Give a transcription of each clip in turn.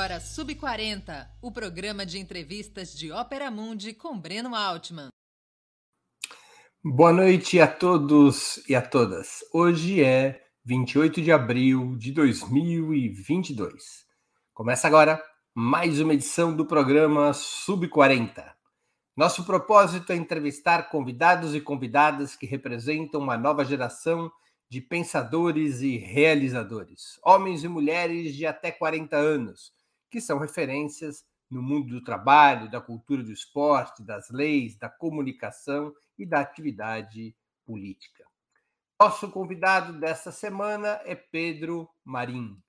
agora Sub 40, o programa de entrevistas de Ópera Mundi com Breno Altman. Boa noite a todos e a todas. Hoje é 28 de abril de 2022. Começa agora mais uma edição do programa Sub 40. Nosso propósito é entrevistar convidados e convidadas que representam uma nova geração de pensadores e realizadores, homens e mulheres de até 40 anos, que são referências no mundo do trabalho, da cultura do esporte, das leis, da comunicação e da atividade política. Nosso convidado desta semana é Pedro Marim.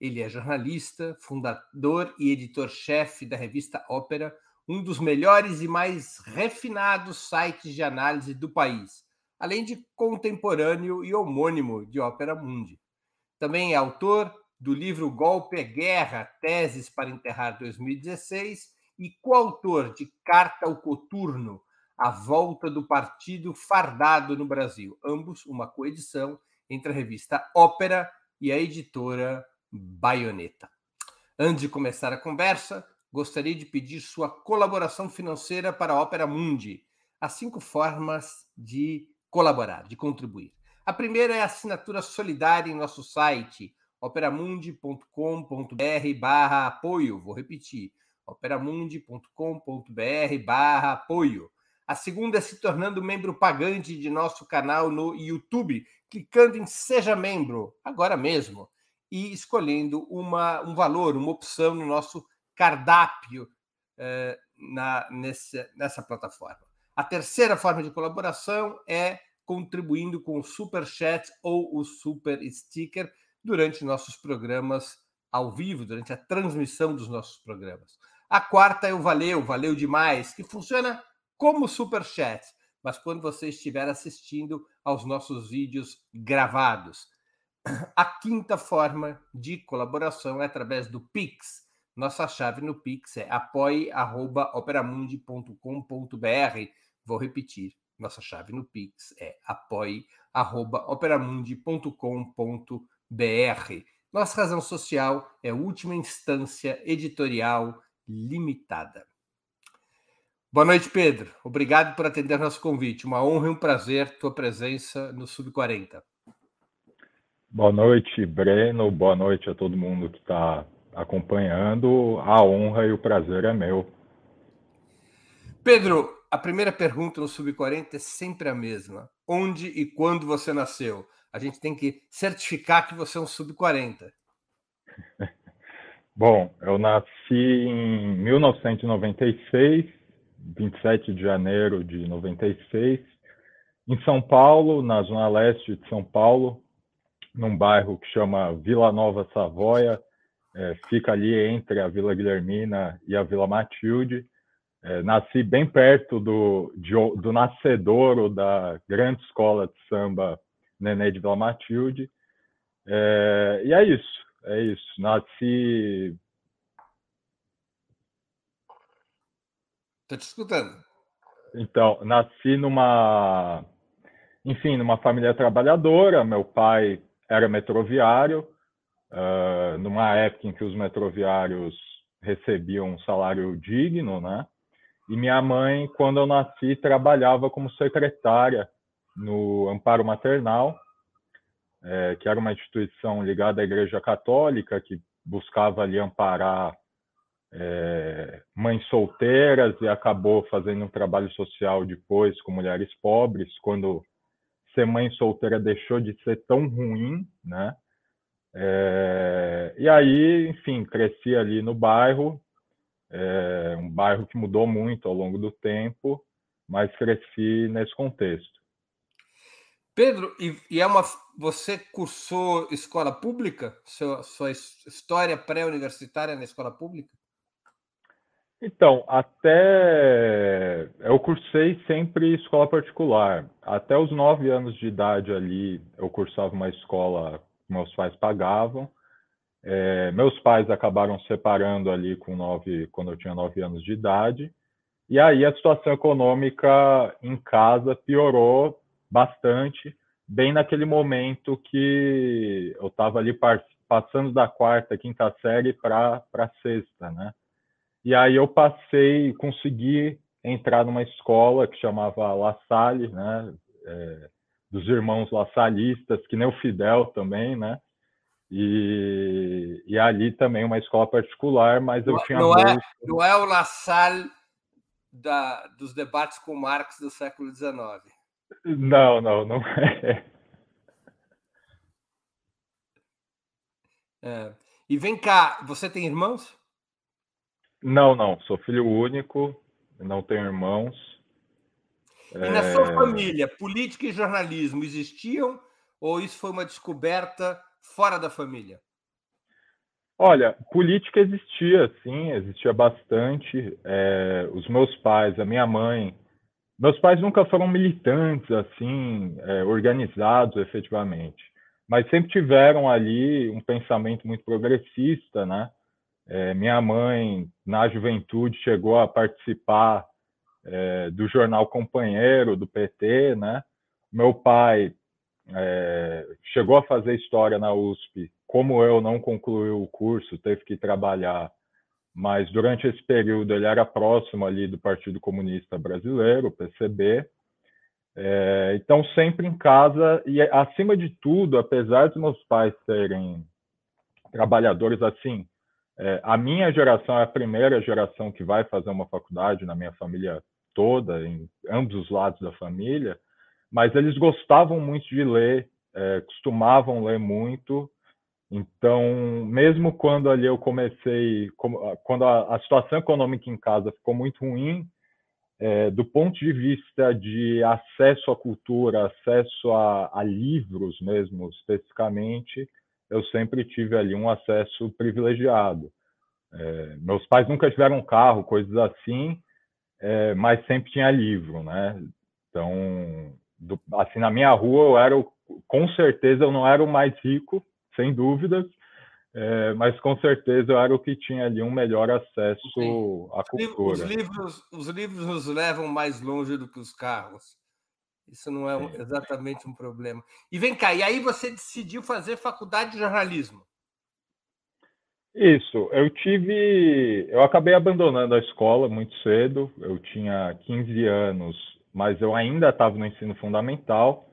Ele é jornalista, fundador e editor-chefe da revista Ópera, um dos melhores e mais refinados sites de análise do país além de contemporâneo e homônimo de Ópera Mundi. Também é autor do livro Golpe é Guerra, Teses para Enterrar 2016 e coautor de Carta ao Coturno, A Volta do Partido Fardado no Brasil, ambos uma coedição entre a revista Ópera e a editora Baioneta. Antes de começar a conversa, gostaria de pedir sua colaboração financeira para a Ópera Mundi. Há cinco formas de colaborar, de contribuir. A primeira é a assinatura solidária em nosso site, operamundi.com.br barra apoio. Vou repetir, operamundi.com.br barra apoio. A segunda é se tornando membro pagante de nosso canal no YouTube, clicando em Seja Membro, agora mesmo, e escolhendo uma, um valor, uma opção no nosso cardápio eh, na, nessa, nessa plataforma. A terceira forma de colaboração é contribuindo com o Super Chat ou o Super Sticker durante nossos programas ao vivo, durante a transmissão dos nossos programas. A quarta é o Valeu, Valeu Demais, que funciona como Super Chat, mas quando você estiver assistindo aos nossos vídeos gravados. A quinta forma de colaboração é através do Pix. Nossa chave no Pix é apoie.operamundi.com.br Vou repetir. Nossa chave no Pix é apoie.operamundi.com.br. Nossa razão social é última instância editorial limitada. Boa noite, Pedro. Obrigado por atender nosso convite. Uma honra e um prazer tua presença no Sub 40. Boa noite, Breno. Boa noite a todo mundo que está acompanhando. A honra e o prazer é meu. Pedro, a primeira pergunta no Sub-40 é sempre a mesma. Onde e quando você nasceu? A gente tem que certificar que você é um Sub-40. Bom, eu nasci em 1996, 27 de janeiro de 96, em São Paulo, na zona leste de São Paulo, num bairro que chama Vila Nova Savoia, é, fica ali entre a Vila Guilhermina e a Vila Matilde. É, nasci bem perto do, de, do nascedouro da grande escola de samba Nenê de Vila Matilde. É, e é isso, é isso. Nasci. Estou te escutando. Então, nasci numa. Enfim, numa família trabalhadora. Meu pai era metroviário, uh, numa época em que os metroviários recebiam um salário digno, né? E minha mãe, quando eu nasci, trabalhava como secretária no Amparo Maternal, é, que era uma instituição ligada à Igreja Católica, que buscava ali amparar é, mães solteiras e acabou fazendo um trabalho social depois com mulheres pobres, quando ser mãe solteira deixou de ser tão ruim, né? É, e aí, enfim, cresci ali no bairro, é um bairro que mudou muito ao longo do tempo, mas cresci nesse contexto. Pedro, e, e é uma você cursou escola pública? Sua, sua história pré-universitária na escola pública? Então, até eu cursei sempre escola particular. Até os nove anos de idade ali, eu cursava uma escola que meus pais pagavam. É, meus pais acabaram separando ali com nove, quando eu tinha nove anos de idade, e aí a situação econômica em casa piorou bastante, bem naquele momento que eu estava ali passando da quarta, quinta série para a sexta, né? E aí eu passei, consegui entrar numa escola que chamava La Salle, né? É, dos irmãos laçalistas, que nem o Fidel também, né? E, e ali também uma escola particular, mas eu não, tinha não é não é o La Salle da, dos debates com Marx do século XIX. Não, não, não é. é. E vem cá, você tem irmãos? Não, não, sou filho único, não tenho irmãos. E na é... sua família, política e jornalismo existiam ou isso foi uma descoberta fora da família? Olha, política existia, sim, existia bastante. É, os meus pais, a minha mãe, meus pais nunca foram militantes, assim, é, organizados efetivamente, mas sempre tiveram ali um pensamento muito progressista, né? É, minha mãe, na juventude, chegou a participar é, do jornal Companheiro, do PT, né? Meu pai é, chegou a fazer história na USP, como eu não concluiu o curso, teve que trabalhar, mas durante esse período ele era próximo ali do Partido Comunista Brasileiro, PCB, é, então sempre em casa. E acima de tudo, apesar dos meus pais serem trabalhadores assim, é, a minha geração é a primeira geração que vai fazer uma faculdade na minha família toda, em ambos os lados da família, mas eles gostavam muito de ler, é, costumavam ler muito. Então, mesmo quando ali eu comecei, quando a, a situação econômica em casa ficou muito ruim, é, do ponto de vista de acesso à cultura, acesso a, a livros mesmo, especificamente, eu sempre tive ali um acesso privilegiado. É, meus pais nunca tiveram carro, coisas assim, é, mas sempre tinha livro, né? Então, do, assim, na minha rua eu era, com certeza, eu não era o mais rico, sem dúvidas, é, mas com certeza eu era o que tinha ali um melhor acesso Sim. à cultura. Os livros, os livros nos levam mais longe do que os carros. Isso não é um, exatamente um problema. E vem cá, e aí você decidiu fazer faculdade de jornalismo? Isso, eu tive. Eu acabei abandonando a escola muito cedo, eu tinha 15 anos, mas eu ainda estava no ensino fundamental,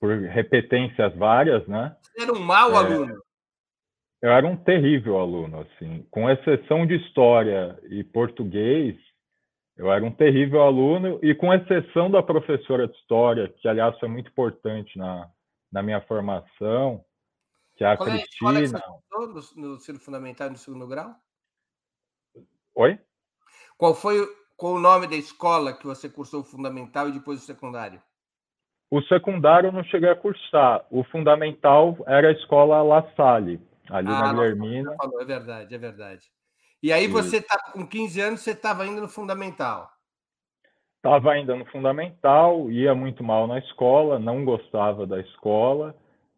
por repetências várias, né? Você era um mau é, aluno? Eu era um terrível aluno, assim. Com exceção de história e português, eu era um terrível aluno, e com exceção da professora de história, que aliás foi muito importante na, na minha formação, que é a Qual Cristina. É a que você no, no ensino fundamental e no segundo grau? Oi? Qual foi qual o nome da escola que você cursou o fundamental e depois o secundário? O secundário eu não cheguei a cursar. O fundamental era a escola La Salle, ali ah, na Guilhermina. Falou, é verdade, é verdade. E aí você tá com 15 anos, você estava ainda no fundamental? Estava ainda no fundamental, ia muito mal na escola, não gostava da escola,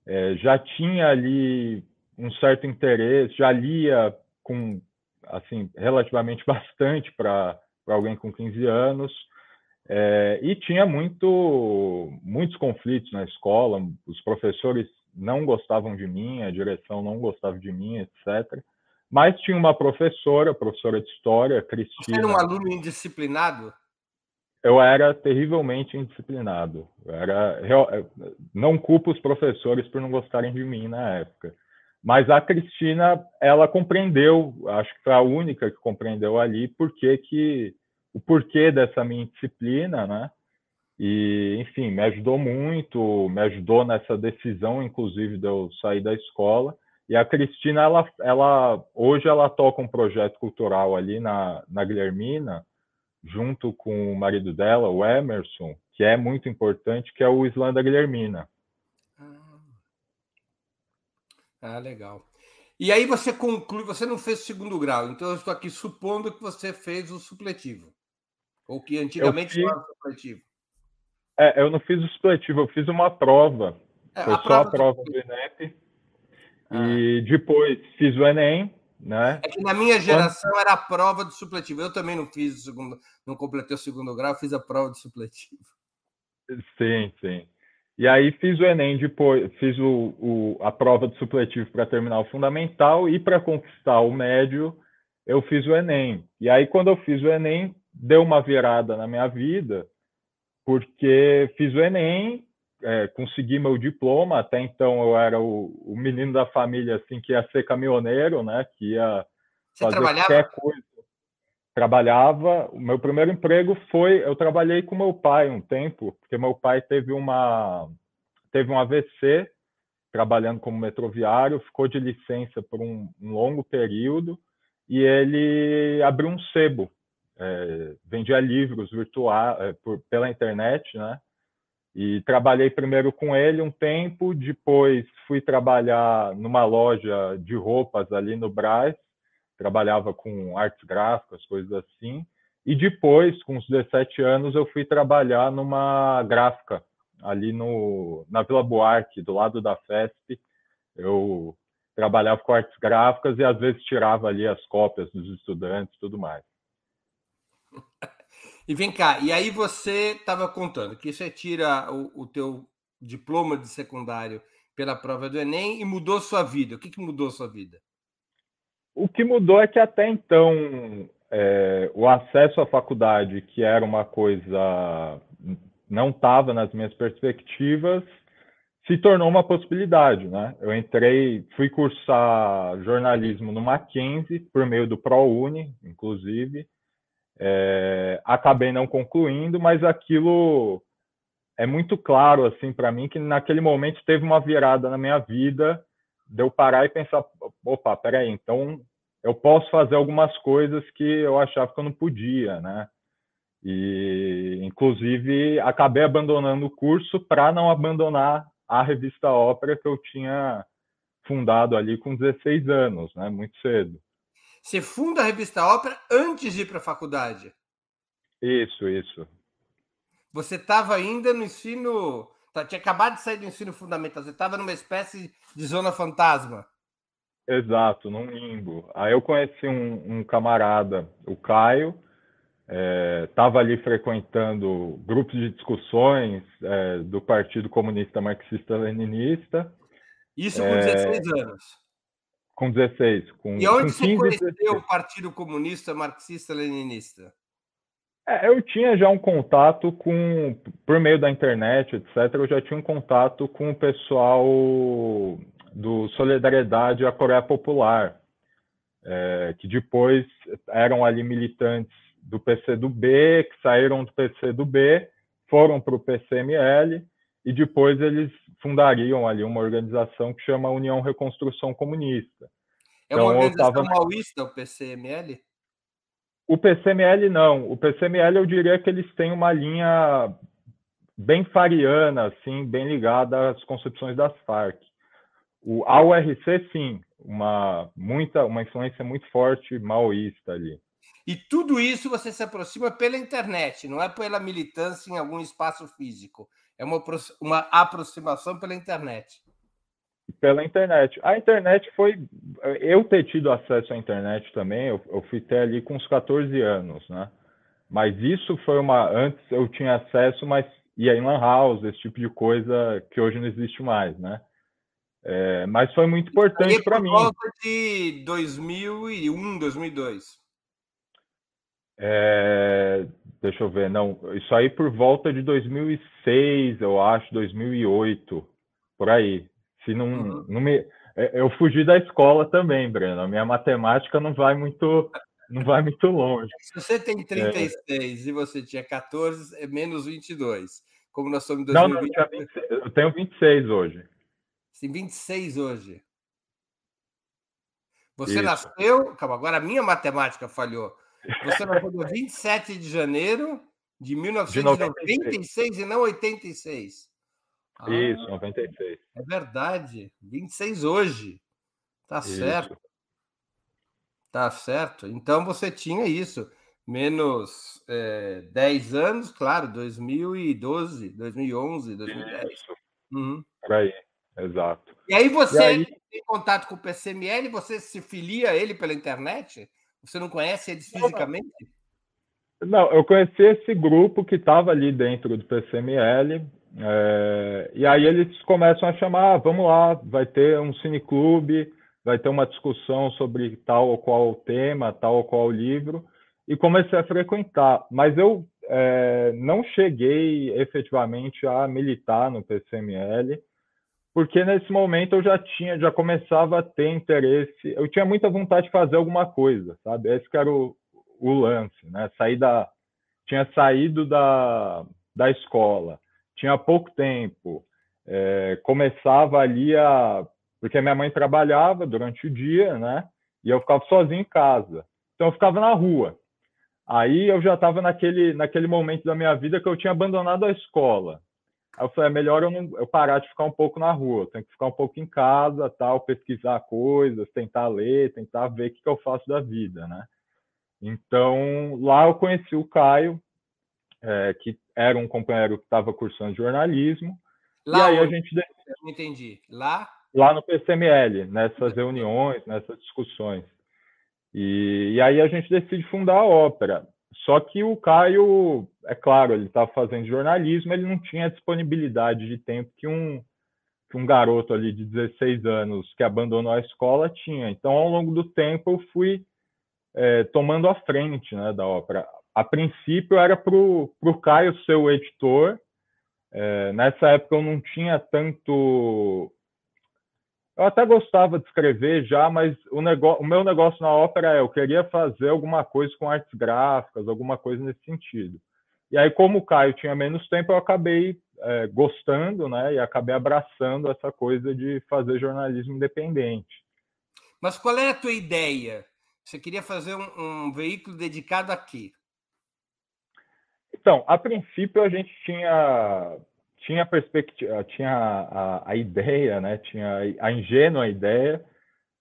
é, já tinha ali um certo interesse, já lia com assim relativamente bastante para alguém com 15 anos. É, e tinha muito, muitos conflitos na escola, os professores não gostavam de mim, a direção não gostava de mim, etc. Mas tinha uma professora, professora de história, Cristina. Você era um aluno indisciplinado? Eu era terrivelmente indisciplinado. Eu era, não culpo os professores por não gostarem de mim na época. Mas a Cristina, ela compreendeu, acho que foi a única que compreendeu ali, porque que, o porquê dessa minha disciplina, né? E, enfim, me ajudou muito, me ajudou nessa decisão, inclusive, de eu sair da escola. E a Cristina, ela, ela hoje ela toca um projeto cultural ali na, na Guilhermina, junto com o marido dela, o Emerson, que é muito importante, que é o Islanda Guilhermina. Ah. ah, legal. E aí você conclui, você não fez o segundo grau, então eu estou aqui supondo que você fez o supletivo. Ou que antigamente fiz... era supletivo. É, eu não fiz o supletivo, eu fiz uma prova. É, Foi a só a prova do INEP ah. E depois fiz o Enem, né? É que na minha geração Quando... era a prova do supletivo. Eu também não fiz o segundo, não completei o segundo grau, fiz a prova do supletivo. Sim, sim. E aí fiz o Enem depois, fiz o, o a prova de supletivo para terminar o fundamental e para conquistar o médio, eu fiz o Enem. E aí quando eu fiz o Enem, deu uma virada na minha vida, porque fiz o Enem, é, consegui meu diploma, até então eu era o, o, menino da família assim que ia ser caminhoneiro, né, que ia Você fazer trabalhava? qualquer coisa. Trabalhava, o meu primeiro emprego foi, eu trabalhei com meu pai um tempo, porque meu pai teve uma teve um AVC trabalhando como metroviário, ficou de licença por um, um longo período e ele abriu um sebo é, vendia livros virtuais é, pela internet, né? E trabalhei primeiro com ele um tempo, depois fui trabalhar numa loja de roupas ali no Brás, trabalhava com artes gráficas, coisas assim. E depois, com os 17 anos, eu fui trabalhar numa gráfica ali no, na Vila Buarque, do lado da FESP. Eu trabalhava com artes gráficas e às vezes tirava ali as cópias dos estudantes e tudo mais. E vem cá, e aí você estava contando que você tira o, o teu diploma de secundário pela prova do Enem e mudou sua vida. O que, que mudou sua vida? O que mudou é que até então é, o acesso à faculdade, que era uma coisa não estava nas minhas perspectivas, se tornou uma possibilidade, né? Eu entrei, fui cursar jornalismo no Mackenzie por meio do ProUni, inclusive, é, acabei não concluindo, mas aquilo é muito claro assim para mim que naquele momento teve uma virada na minha vida, de eu parar e pensar, opa, peraí, então eu posso fazer algumas coisas que eu achava que eu não podia, né? E inclusive acabei abandonando o curso para não abandonar a revista Ópera que eu tinha fundado ali com 16 anos, né? Muito cedo. Você funda a revista Ópera antes de ir para a faculdade. Isso, isso. Você estava ainda no ensino. Tá, tinha acabado de sair do ensino fundamental. Você estava numa espécie de zona fantasma. Exato, num limbo. Aí eu conheci um, um camarada, o Caio, estava é, ali frequentando grupos de discussões é, do Partido Comunista Marxista-Leninista. Isso com é, 16 anos. Com 16. Com, e onde com 15, você conheceu 16. o Partido Comunista Marxista-Leninista? É, eu tinha já um contato com, por meio da internet, etc., eu já tinha um contato com o pessoal do Solidariedade à Coreia Popular, é, que depois eram ali militantes do PCdoB, que saíram do PCdoB, foram para o PCML, e depois eles fundariam ali uma organização que chama União Reconstrução Comunista. É uma então, organização tava... maoísta, o PCML? O PCML não. O PCML eu diria que eles têm uma linha bem fariana, assim, bem ligada às concepções das Farc. O AURC, sim, uma, muita, uma influência muito forte maoísta ali. E tudo isso você se aproxima pela internet, não é pela militância em algum espaço físico. É uma, uma aproximação pela internet. Pela internet. A internet foi. Eu ter tido acesso à internet também, eu, eu fui ter ali com uns 14 anos, né? Mas isso foi uma. Antes eu tinha acesso, mas ia em Lan House, esse tipo de coisa que hoje não existe mais, né? É, mas foi muito importante para mim. volta de 2001, 2002. É, deixa eu ver, não, isso aí por volta de 2006, eu acho, 2008, por aí. Se não, uhum. não me, é, eu fugi da escola também, Breno. A minha matemática não vai muito, não vai muito longe. Se você tem 36 é. e você tinha 14, é menos 22. Como nós somos em 2020. Não, não, eu, eu tenho 26 hoje. Sim, 26 hoje. Você Isso. nasceu. Calma, agora a minha matemática falhou. Você nasceu no 27 de janeiro de 1996 de e não 86. Ah, Isso, 96. É verdade. 26 hoje. Tá isso. certo. Tá certo. Então você tinha isso. Menos é, 10 anos, claro, 2012, 2011, 2010. Isso. Uhum. Por aí, exato. E aí você e aí... tem contato com o PCML, você se filia a ele pela internet? Você não conhece eles fisicamente? Não, eu conheci esse grupo que estava ali dentro do PCML, É, e aí eles começam a chamar, ah, vamos lá, vai ter um cineclube, vai ter uma discussão sobre tal ou qual tema, tal ou qual livro, e comecei a frequentar. Mas eu é, não cheguei efetivamente a militar no PCML, porque nesse momento eu já tinha, já começava a ter interesse, eu tinha muita vontade de fazer alguma coisa, sabe? Esse que era o, o lance, né? Sair da, tinha saído da, da escola, tinha pouco tempo, é, começava ali a, porque minha mãe trabalhava durante o dia, né? E eu ficava sozinho em casa, então eu ficava na rua. Aí eu já estava naquele, naquele momento da minha vida que eu tinha abandonado a escola. Eu falei, é melhor eu, não, eu parar de ficar um pouco na rua, eu tenho que ficar um pouco em casa, tal, pesquisar coisas, tentar ler, tentar ver o que, que eu faço da vida, né? Então, lá eu conheci o Caio, é, que era um companheiro que estava cursando jornalismo, lá e aí a gente... Não entendi. Lá? Lá no PCML, nessas reuniões, nessas discussões. E, e aí a gente decide fundar a ópera. Só que o Caio, é claro, ele estava fazendo jornalismo, ele não tinha disponibilidade de tempo que um, que um garoto ali de 16 anos que abandonou a escola tinha. Então, ao longo do tempo, eu fui é, tomando a frente né, da ópera. A princípio, era para o Caio ser o editor. É, nessa época, eu não tinha tanto eu até gostava de escrever já, mas o, negócio, o meu negócio na ópera é eu queria fazer alguma coisa com artes gráficas, alguma coisa nesse sentido. E aí, como o Caio tinha menos tempo, eu acabei é, gostando, né? E acabei abraçando essa coisa de fazer jornalismo independente. Mas qual era a tua ideia? Você queria fazer um, um veículo dedicado a quê? Então, a princípio a gente tinha tinha a perspectiva, tinha a, a, ideia, né, tinha a ingênua ideia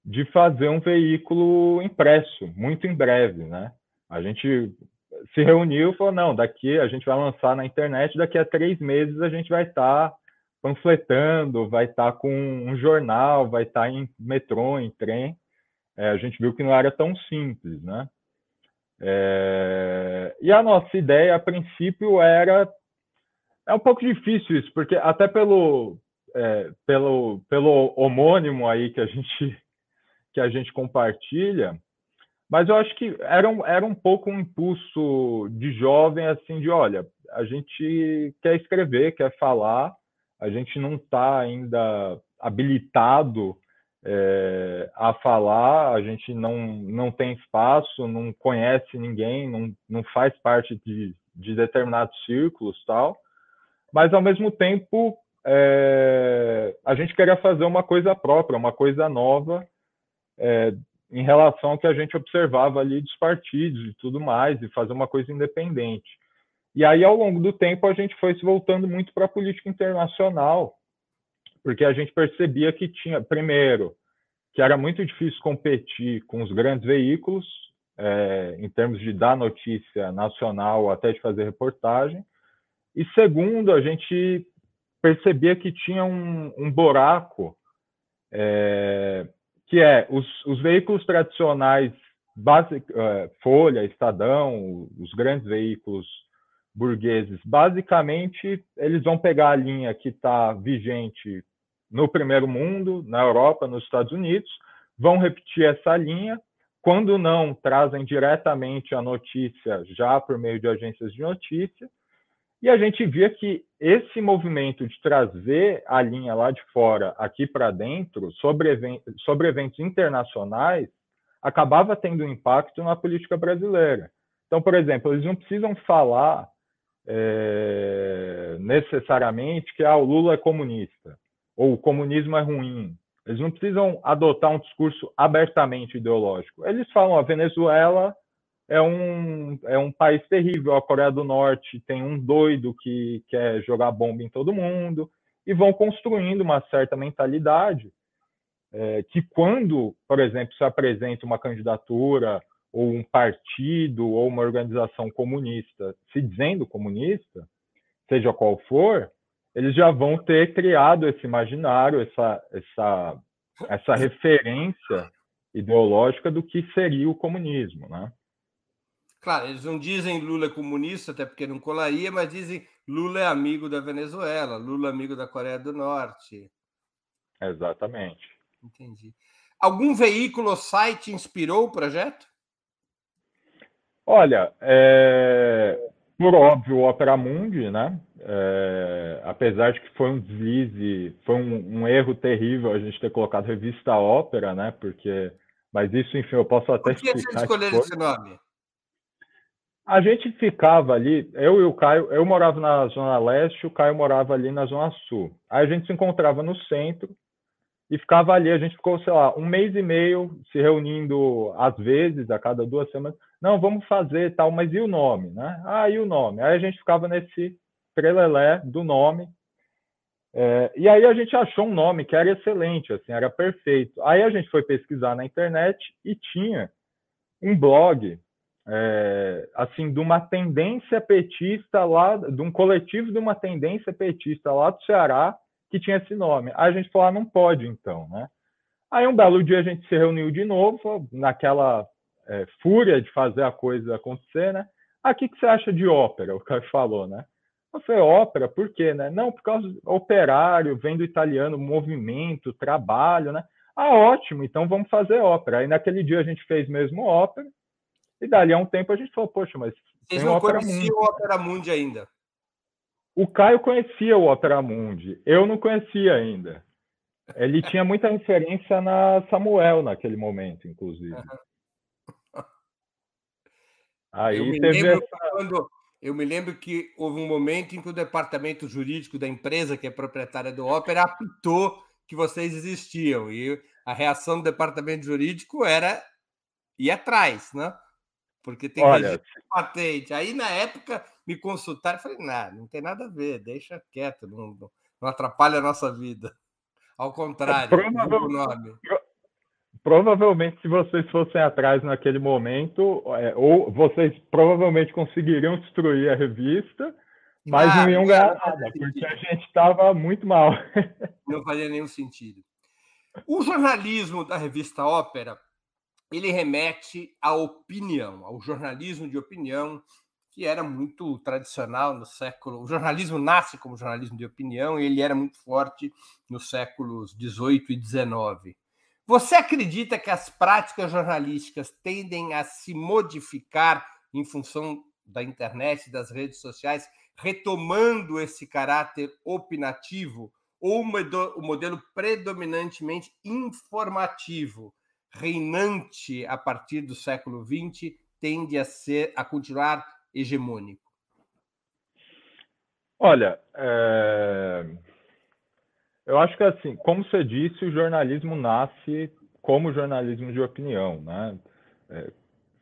de fazer um veículo impresso, muito em breve, né? A gente se reuniu e falou, não, daqui a gente vai lançar na internet, daqui a três meses a gente vai estar tá panfletando, vai estar tá com um jornal, vai estar tá em metrô, em trem. É, a gente viu que não era tão simples, né? É... E a nossa ideia, a princípio, era é um pouco difícil isso, porque até pelo, é, pelo, pelo homônimo aí que a gente que a gente compartilha, mas eu acho que era um, era um pouco um impulso de jovem, assim, de olha, a gente quer escrever, quer falar, a gente não está ainda habilitado é, a falar, a gente não, não tem espaço, não conhece ninguém, não, não faz parte de, de determinados círculos tal mas ao mesmo tempo é, a gente queria fazer uma coisa própria, uma coisa nova é, em relação ao que a gente observava ali dos partidos e tudo mais, e fazer uma coisa independente. E aí, ao longo do tempo, a gente foi se voltando muito para a política internacional, porque a gente percebia que tinha, primeiro, que era muito difícil competir com os grandes veículos, é, em termos de dar notícia nacional, até de fazer reportagem, e segundo, a gente percebia que tinha um, um buraco, é, que é os, os, veículos tradicionais, basic, é, Folha, Estadão, os grandes veículos burgueses, basicamente eles vão pegar a linha que está vigente no primeiro mundo, na Europa, nos Estados Unidos, vão repetir essa linha, quando não trazem diretamente a notícia já por meio de agências de notícia, e a gente via que esse movimento de trazer a linha lá de fora aqui para dentro, sobre, eventos, sobre eventos internacionais, acabava tendo impacto na política brasileira. Então, por exemplo, eles não precisam falar é, necessariamente que ah, o Lula é comunista ou o comunismo é ruim. Eles não precisam adotar um discurso abertamente ideológico. Eles falam a Venezuela é um, é um país terrível. A Coreia do Norte tem um doido que quer jogar bomba em todo mundo e vão construindo uma certa mentalidade é, que quando, por exemplo, se apresenta uma candidatura ou um partido ou uma organização comunista se dizendo comunista, seja qual for, eles já vão ter criado esse imaginário, essa, essa, essa referência ideológica do que seria o comunismo, né? Claro, eles não dizem Lula é comunista, até porque não colaria, mas dizem Lula é amigo da Venezuela, Lula é amigo da Coreia do Norte. Exatamente. Entendi. Algum veículo ou site inspirou o projeto? Olha, é, por óbvio, o Opera Mundi, né? É, apesar de que foi um deslize, foi um, um, erro terrível a gente ter colocado revista Ópera, né? Porque, mas isso, enfim, eu posso até Por que explicar. Você escolheram esse nome? A gente ficava ali, eu e o Caio, eu morava na Zona Leste, o Caio morava ali na Zona Sul. Aí a gente se encontrava no centro e ficava ali, a gente ficou, sei lá, um mês e meio se reunindo às vezes, a cada duas semanas. Não, vamos fazer tal, mas e o nome, né? Ah, e o nome? Aí a gente ficava nesse trelelé do nome. É, e aí a gente achou um nome que era excelente, assim, era perfeito. Aí a gente foi pesquisar na internet e tinha um blog é, assim, de uma tendência petista lá, de um coletivo de uma tendência petista lá do Ceará que tinha esse nome. Aí a gente falou, ah, não pode então, né? Aí um belo dia a gente se reuniu de novo, naquela é, fúria de fazer a coisa acontecer, né? Ah, o que, que você acha de ópera? O cara falou, né? Eu falei, ópera, por quê, né? Não, por causa do operário, vem do italiano, movimento, trabalho, né? Ah, ótimo, então vamos fazer ópera. Aí naquele dia a gente fez mesmo ópera, e dali a um tempo a gente falou, poxa, mas. Vocês não conheciam o Opera Mundi ainda? O Caio conhecia o Opera Mundi, eu não conhecia ainda. Ele tinha muita referência na Samuel naquele momento, inclusive. Aí eu me, teve essa... quando, eu me lembro que houve um momento em que o departamento jurídico da empresa, que é proprietária do Opera, apitou que vocês existiam. E a reação do departamento jurídico era ir atrás, né? Porque tem Olha, patente. Aí, na época, me consultaram e falei, não, não tem nada a ver, deixa quieto, não, não atrapalha a nossa vida. Ao contrário, Provavel... nome. Provavelmente, se vocês fossem atrás naquele momento, é, ou vocês provavelmente conseguiriam destruir a revista, mas ah, não iam ganhar nada, porque a gente estava muito mal. Não fazia nenhum sentido. O jornalismo da revista Ópera ele remete à opinião, ao jornalismo de opinião, que era muito tradicional no século. O jornalismo nasce como jornalismo de opinião e ele era muito forte nos séculos 18 e 19. Você acredita que as práticas jornalísticas tendem a se modificar em função da internet, das redes sociais, retomando esse caráter opinativo, ou o modelo predominantemente informativo? Reinante a partir do século XX tende a ser a continuar hegemônico? Olha, é... eu acho que assim, como você disse, o jornalismo nasce como jornalismo de opinião, né? É...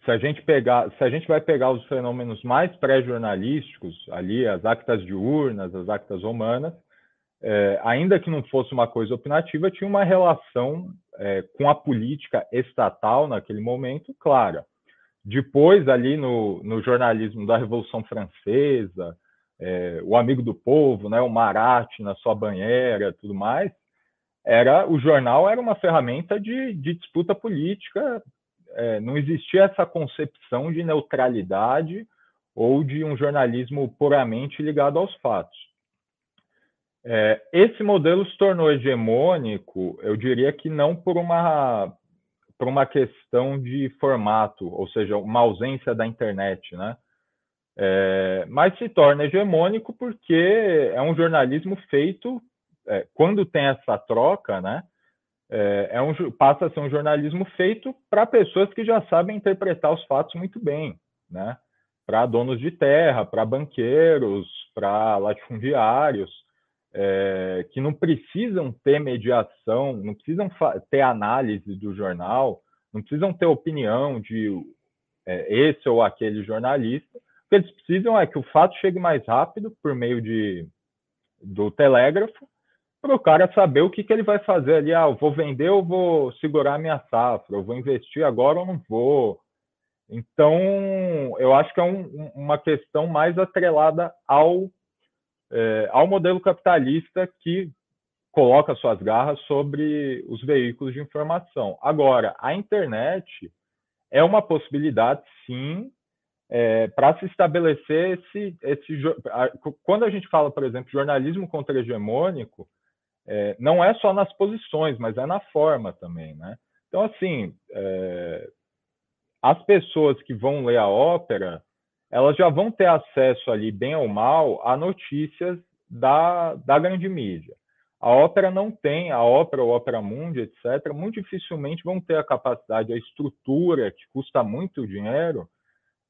Se a gente pegar, se a gente vai pegar os fenômenos mais pré-jornalísticos, ali as actas diurnas, as actas romanas, é, ainda que não fosse uma coisa opinativa, tinha uma relação é, com a política estatal naquele momento clara. Depois, ali no, no jornalismo da Revolução Francesa, é, o amigo do povo, né, o Marat na sua banheira, tudo mais, era o jornal era uma ferramenta de, de disputa política. É, não existia essa concepção de neutralidade ou de um jornalismo puramente ligado aos fatos. É, esse modelo se tornou hegemônico, eu diria que não por uma, por uma questão de formato, ou seja, uma ausência da internet, né? É, mas se torna hegemônico porque é um jornalismo feito, é, quando tem essa troca, né? É, é um, passa a ser um jornalismo feito para pessoas que já sabem interpretar os fatos muito bem, né? Para donos de terra, para banqueiros, para latifundiários é, que não precisam ter mediação, não precisam ter análise do jornal, não precisam ter opinião de é, esse ou aquele jornalista. O que eles precisam é que o fato chegue mais rápido por meio de, do telégrafo, para o cara saber o que, que ele vai fazer ali. Ah, eu vou vender ou vou segurar minha safra? Eu vou investir agora ou não vou? Então, eu acho que é um, uma questão mais atrelada ao é, ao modelo capitalista que coloca suas garras sobre os veículos de informação. Agora, a internet é uma possibilidade, sim, é, para se estabelecer esse, esse. Quando a gente fala, por exemplo, jornalismo contra-hegemônico, é, não é só nas posições, mas é na forma também, né? Então, assim, é, as pessoas que vão ler a ópera, elas já vão ter acesso ali, bem ou mal, a notícias da, da grande mídia. A ópera não tem, a ópera, o ópera mundi, etc., muito dificilmente vão ter a capacidade, a estrutura, que custa muito dinheiro,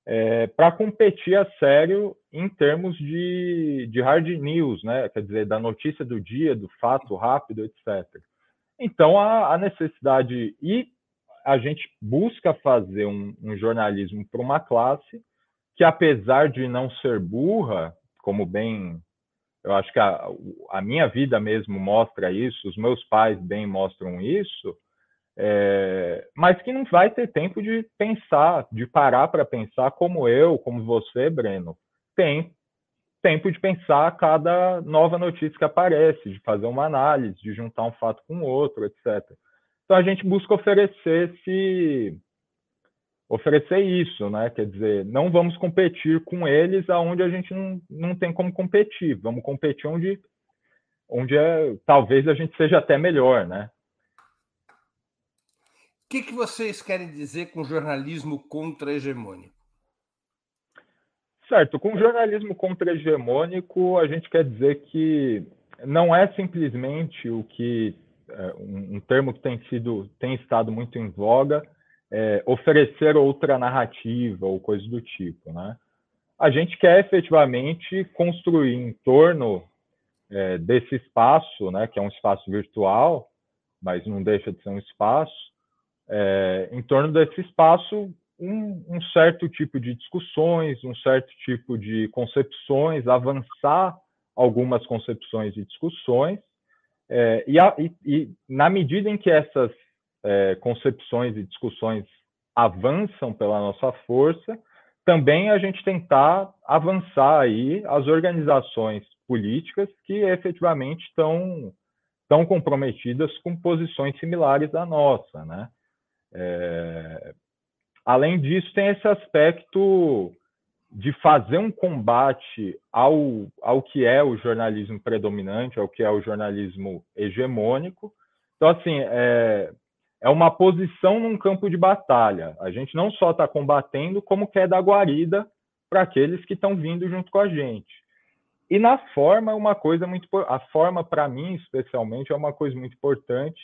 é, para competir a sério em termos de, de hard news, né? quer dizer, da notícia do dia, do fato rápido, etc. Então, a, a necessidade, e a gente busca fazer um, um jornalismo para uma classe que, apesar de não ser burra, como bem eu acho que a, a, minha vida mesmo mostra isso, os meus pais bem mostram isso, é, mas que não vai ter tempo de pensar, de parar para pensar como eu, como você, Breno, tem tempo de pensar cada nova notícia que aparece, de fazer uma análise, de juntar um fato com outro, etc. Então a gente busca oferecer esse oferecer isso, né? Quer dizer, não vamos competir com eles aonde a gente não, não tem como competir. Vamos competir onde onde é, talvez a gente seja até melhor, né? O que, que vocês querem dizer com jornalismo contra-hegemônico? Certo, com jornalismo contra-hegemônico, a gente quer dizer que não é simplesmente o que é, um, um termo que tem sido tem estado muito em voga, é, oferecer outra narrativa ou coisa do tipo, né? A gente quer efetivamente construir em torno é, desse espaço, né, que é um espaço virtual, mas não deixa de ser um espaço, é, em torno desse espaço um, um, certo tipo de discussões, um certo tipo de concepções, avançar algumas concepções e discussões, é, e, a, e, e, na medida em que essas é, concepções e discussões avançam pela nossa força, também a gente tentar avançar aí as organizações políticas que efetivamente estão, estão comprometidas com posições similares à nossa, né? É... Além disso, tem esse aspecto de fazer um combate ao, ao que é o jornalismo predominante, ao que é o jornalismo hegemônico. Então, assim, é, é uma posição num campo de batalha. A gente não só está combatendo, como quer dar guarida para aqueles que estão vindo junto com a gente. E na forma é uma coisa muito a forma para mim especialmente é uma coisa muito importante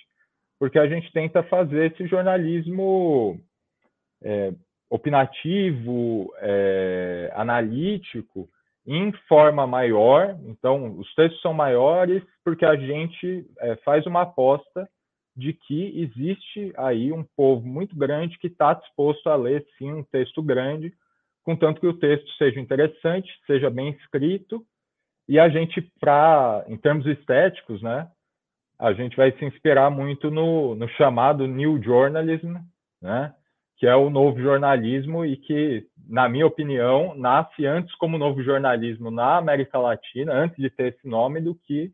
porque a gente tenta fazer esse jornalismo é, opinativo, é, analítico em forma maior. Então os textos são maiores porque a gente é, faz uma aposta de que existe aí um povo muito grande que está disposto a ler sim um texto grande, contanto que o texto seja interessante, seja bem escrito, e a gente, para em termos estéticos, né, a gente vai se inspirar muito no, no chamado New Journalism, né, que é o novo jornalismo e que, na minha opinião, nasce antes como novo jornalismo na América Latina, antes de ter esse nome, do que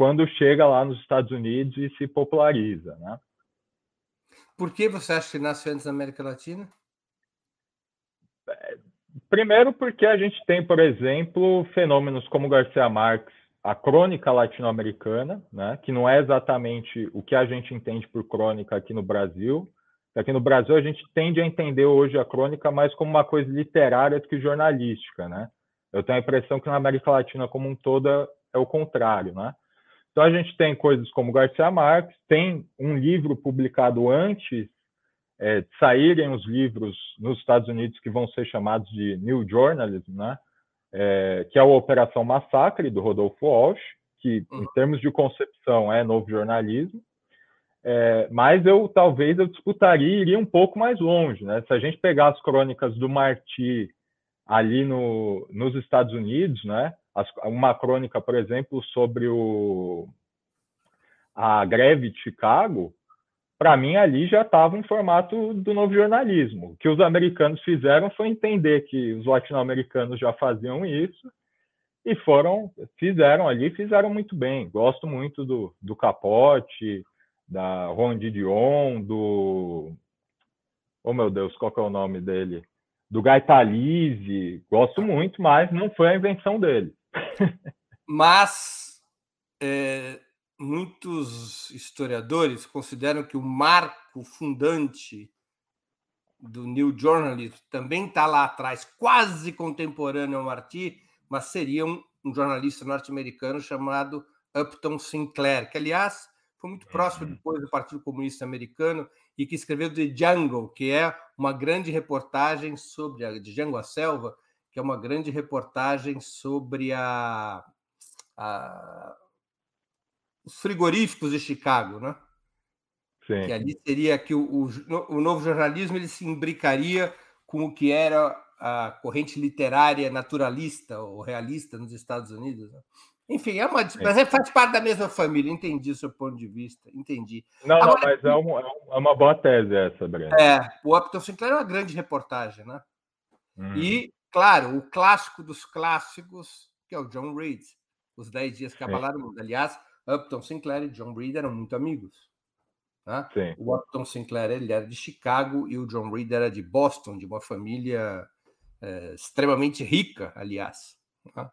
quando chega lá nos Estados Unidos e se populariza, né? Por que você acha que nasceu antes da América Latina? Primeiro porque a gente tem, por exemplo, fenômenos como Garcia Marques, a crônica latino-americana, né, que não é exatamente o que a gente entende por crônica aqui no Brasil. Aqui no Brasil a gente tende a entender hoje a crônica mais como uma coisa literária do que jornalística, né? Eu tenho a impressão que na América Latina como um todo é o contrário, né? Então a gente tem coisas como Garcia Marques, tem um livro publicado antes é, de saírem os livros nos Estados Unidos que vão ser chamados de New Journalism, né? É, que é a Operação Massacre do Rodolfo Walsh, que em uhum. termos de concepção é novo jornalismo. É, mas eu talvez eu disputaria e iria um pouco mais longe, né? Se a gente pegar as crônicas do Marti ali no, nos Estados Unidos, né? Uma crônica, por exemplo, sobre o, a greve de Chicago, para mim ali já estava em formato do novo jornalismo. O que os americanos fizeram foi entender que os latino-americanos já faziam isso e foram, fizeram ali, fizeram muito bem. Gosto muito do, do Capote, da Ron Didion, do... Oh, meu Deus, qual que é o nome dele? do Gaitalize, gosto muito, mas não foi a invenção dele. mas é, muitos historiadores consideram que o marco fundante do New Journalism também está lá atrás, quase contemporâneo ao Marty, mas seria um, um jornalista norte-americano chamado Upton Sinclair, que, aliás, foi muito próximo uhum. depois do Partido Comunista Americano e que escreveu The Jungle, que é uma grande reportagem sobre a Django a Selva, que é uma grande reportagem sobre a, a os frigoríficos de Chicago, né? Sim. Que ali seria que o, o, o novo jornalismo ele se imbricaria com o que era a corrente literária naturalista ou realista nos Estados Unidos. Né? Enfim, é uma, mas é, faz parte da mesma família, entendi o seu ponto de vista, entendi. Não, Agora, não mas é, um, é uma boa tese essa, Breno. É, o Upton Sinclair é uma grande reportagem, né? Hum. E, claro, o clássico dos clássicos, que é o John Reed, Os Dez Dias que Abalaram o Mundo. Aliás, Upton Sinclair e John Reed eram muito amigos. Né? O Upton Sinclair ele era de Chicago e o John Reed era de Boston, de uma família é, extremamente rica, aliás. Né?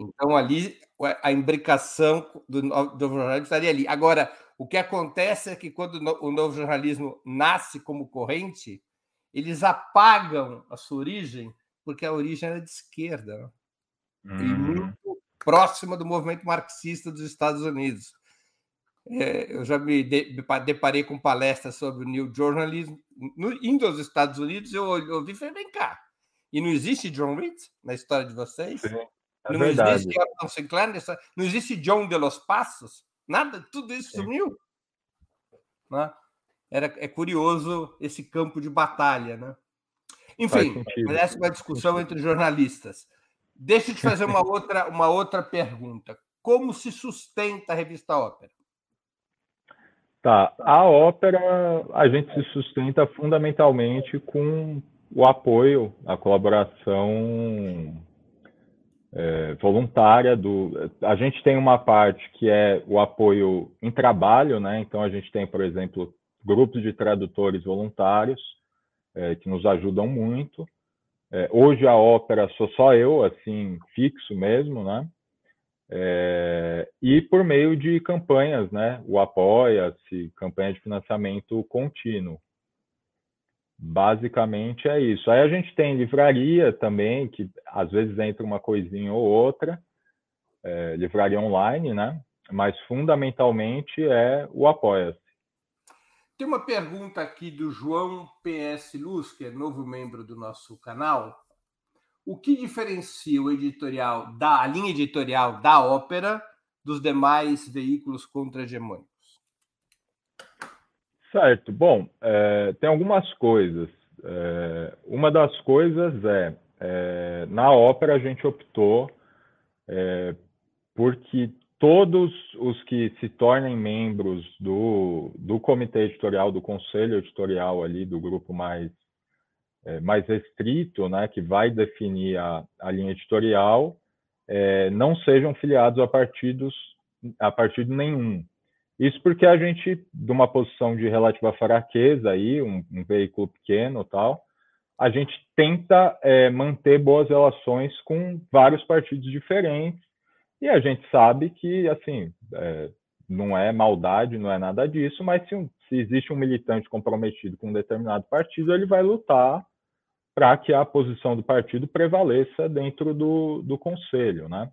Então, ali, a imbricação do, do jornalismo estaria ali. Agora, o que acontece é que quando o novo jornalismo nasce como corrente, eles apagam a sua origem, porque a origem era de esquerda. Né? Uhum. E muito próxima do movimento marxista dos Estados Unidos. É, eu já me deparei com palestras sobre o New Journalism. No, indo aos Estados Unidos, eu ouvi e falei: vem cá, e não existe John Reed na história de vocês? Sim, é não verdade. existe Sinclair, não existe John de los Passos? Nada, tudo isso Sim. sumiu. Né? Era, é curioso esse campo de batalha. Né? Enfim, parece uma discussão entre jornalistas. Deixa eu te fazer uma outra, uma outra pergunta. Como se sustenta a revista Ópera? Tá, a ópera a gente se sustenta fundamentalmente com o apoio, a colaboração é, voluntária do. A gente tem uma parte que é o apoio em trabalho, né? Então a gente tem, por exemplo, grupos de tradutores voluntários é, que nos ajudam muito. É, hoje a ópera sou só eu, assim, fixo mesmo, né? É, e por meio de campanhas, né? O Apoia-se, campanha de financiamento contínuo. Basicamente é isso. Aí a gente tem livraria também, que às vezes entra uma coisinha ou outra, é, livraria online, né? Mas fundamentalmente é o Apoia-se. Tem uma pergunta aqui do João PS Luz, que é novo membro do nosso canal. O que diferencia o editorial da a linha editorial da ópera dos demais veículos contra-hegemônicos? Certo. Bom, é, tem algumas coisas. É, uma das coisas é, é, na ópera a gente optou é, porque todos os que se tornem membros do, do comitê editorial, do conselho editorial ali, do grupo mais, é, mais restrito, né, que vai definir a, a linha editorial, é, não sejam filiados a partidos a partido nenhum. Isso porque a gente, de uma posição de relativa fraqueza aí, um, um veículo pequeno tal, a gente tenta é, manter boas relações com vários partidos diferentes e a gente sabe que, assim, é, não é maldade, não é nada disso, mas se, um, se existe um militante comprometido com um determinado partido, ele vai lutar para que a posição do partido prevaleça dentro do, do conselho, né?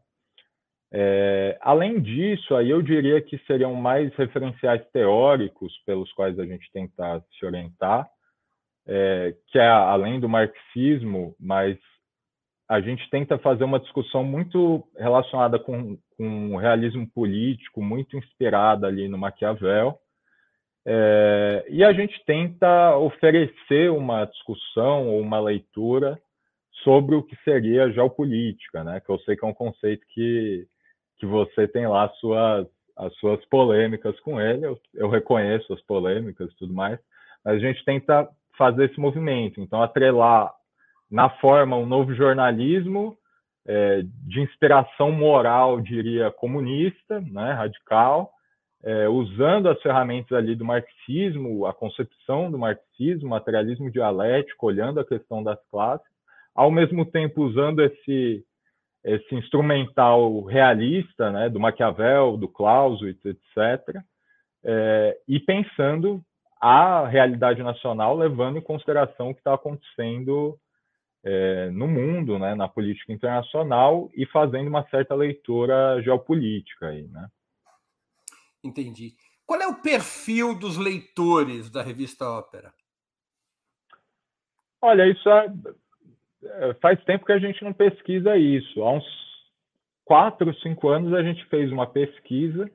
É, além disso, aí eu diria que seriam mais referenciais teóricos pelos quais a gente tenta se orientar, é, que é além do marxismo, mas a gente tenta fazer uma discussão muito relacionada com, com realismo político, muito inspirada ali no Maquiavel, é, e a gente tenta oferecer uma discussão ou uma leitura sobre o que seria geopolítica, né? Que eu sei que é um conceito que que você tem lá as suas, as suas polêmicas com ele, eu, eu reconheço as polêmicas e tudo mais, mas a gente tenta fazer esse movimento, então atrelar na forma um novo jornalismo é, de inspiração moral, diria, comunista, né, radical, é, usando as ferramentas ali do marxismo, a concepção do marxismo, materialismo dialético, olhando a questão das classes, ao mesmo tempo usando esse esse instrumental realista, né, do Maquiavel, do Clausewitz, etc., é, e pensando a realidade nacional, levando em consideração o que está acontecendo é, no mundo, né, na política internacional e fazendo uma certa leitura geopolítica aí, né? Entendi. Qual é o perfil dos leitores da revista Ópera? Olha, isso é, é, faz tempo que a gente não pesquisa isso. Há uns quatro, cinco anos a gente fez uma pesquisa.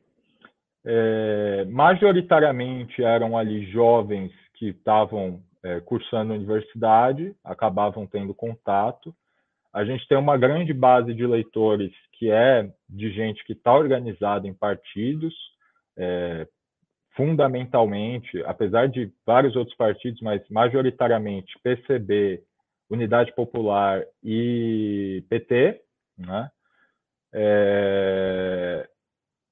É, majoritariamente eram ali jovens que estavam é, cursando universidade, acabavam tendo contato. A gente tem uma grande base de leitores que é de gente que está organizada em partidos, é, fundamentalmente, apesar de vários outros partidos, mas majoritariamente PCB, Unidade Popular e PT, né? É...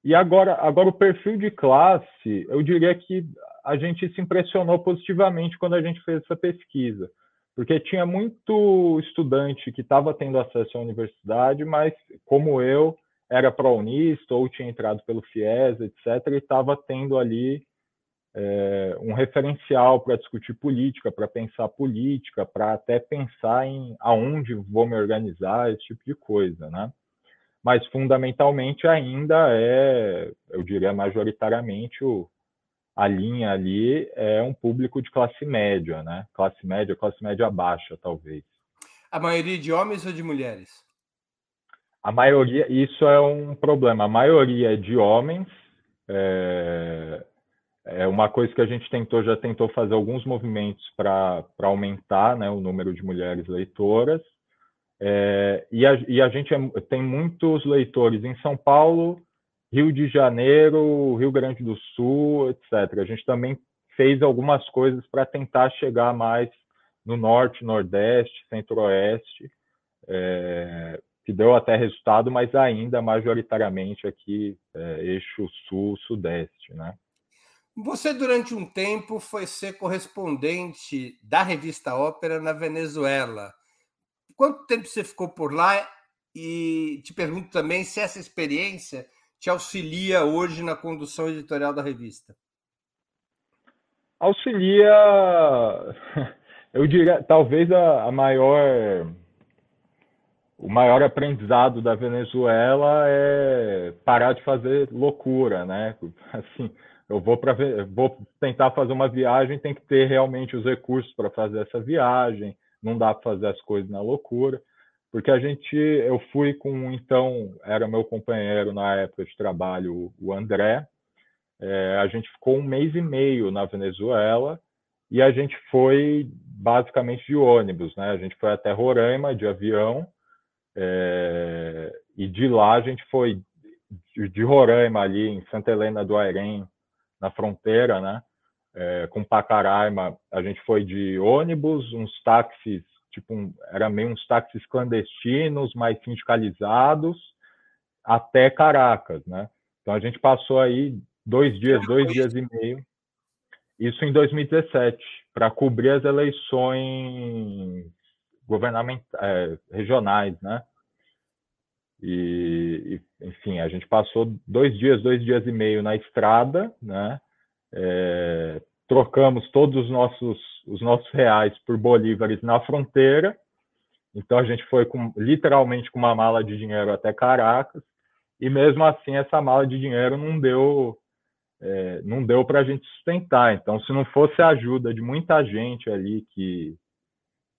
E agora, agora o perfil de classe, eu diria que a gente se impressionou positivamente quando a gente fez essa pesquisa, porque tinha muito estudante que estava tendo acesso à universidade, mas como eu era pró-unista ou tinha entrado pelo FIES, etc., e estava tendo ali é, um referencial para discutir política, para pensar política, para até pensar em aonde vou me organizar, esse tipo de coisa, né? Mas fundamentalmente ainda é, eu diria majoritariamente o, a linha ali é um público de classe média, né? Classe média, classe média baixa, talvez. A maioria de homens ou de mulheres? A maioria, isso é um problema. A maioria é de homens. É, é uma coisa que a gente tentou, já tentou fazer alguns movimentos para aumentar né, o número de mulheres leitoras. É, e, a, e, a, gente é, tem muitos leitores em São Paulo, Rio de Janeiro, Rio Grande do Sul, etc. A gente também fez algumas coisas para tentar chegar mais no norte, nordeste, centro-oeste, é, que deu até resultado, mas ainda majoritariamente aqui é, eixo sul-sudeste, né? Você durante um tempo foi ser correspondente da revista Ópera na Venezuela. Quanto tempo você ficou por lá? E te pergunto também se essa experiência te auxilia hoje na condução editorial da revista. Auxilia, eu diria, talvez a, a maior o maior aprendizado da Venezuela é parar de fazer loucura, né? Assim, eu vou para vou tentar fazer uma viagem, tem que ter realmente os recursos para fazer essa viagem, não dá para fazer as coisas na loucura, porque a gente, eu fui com então era meu companheiro na época de trabalho, o André, é, a gente ficou um mês e meio na Venezuela e a gente foi basicamente de ônibus, né? A gente foi até Roraima de avião é, e de lá a gente foi de Roraima ali em Santa Helena do Airém, na fronteira, né? É, com Pacaraima, a gente foi de ônibus, uns táxis, tipo, um, era meio uns táxis clandestinos, mais sindicalizados, até Caracas, né? Então a gente passou aí dois dias, dois dias e meio, isso em 2017, para cobrir as eleições governamentais, é, regionais, né? E, enfim, a gente passou dois dias, dois dias e meio na estrada, né? É, trocamos todos os nossos, os nossos reais por bolívares na fronteira. Então a gente foi com, literalmente com uma mala de dinheiro até Caracas. E mesmo assim essa mala de dinheiro não deu é, não deu para a gente sustentar. Então se não fosse a ajuda de muita gente ali que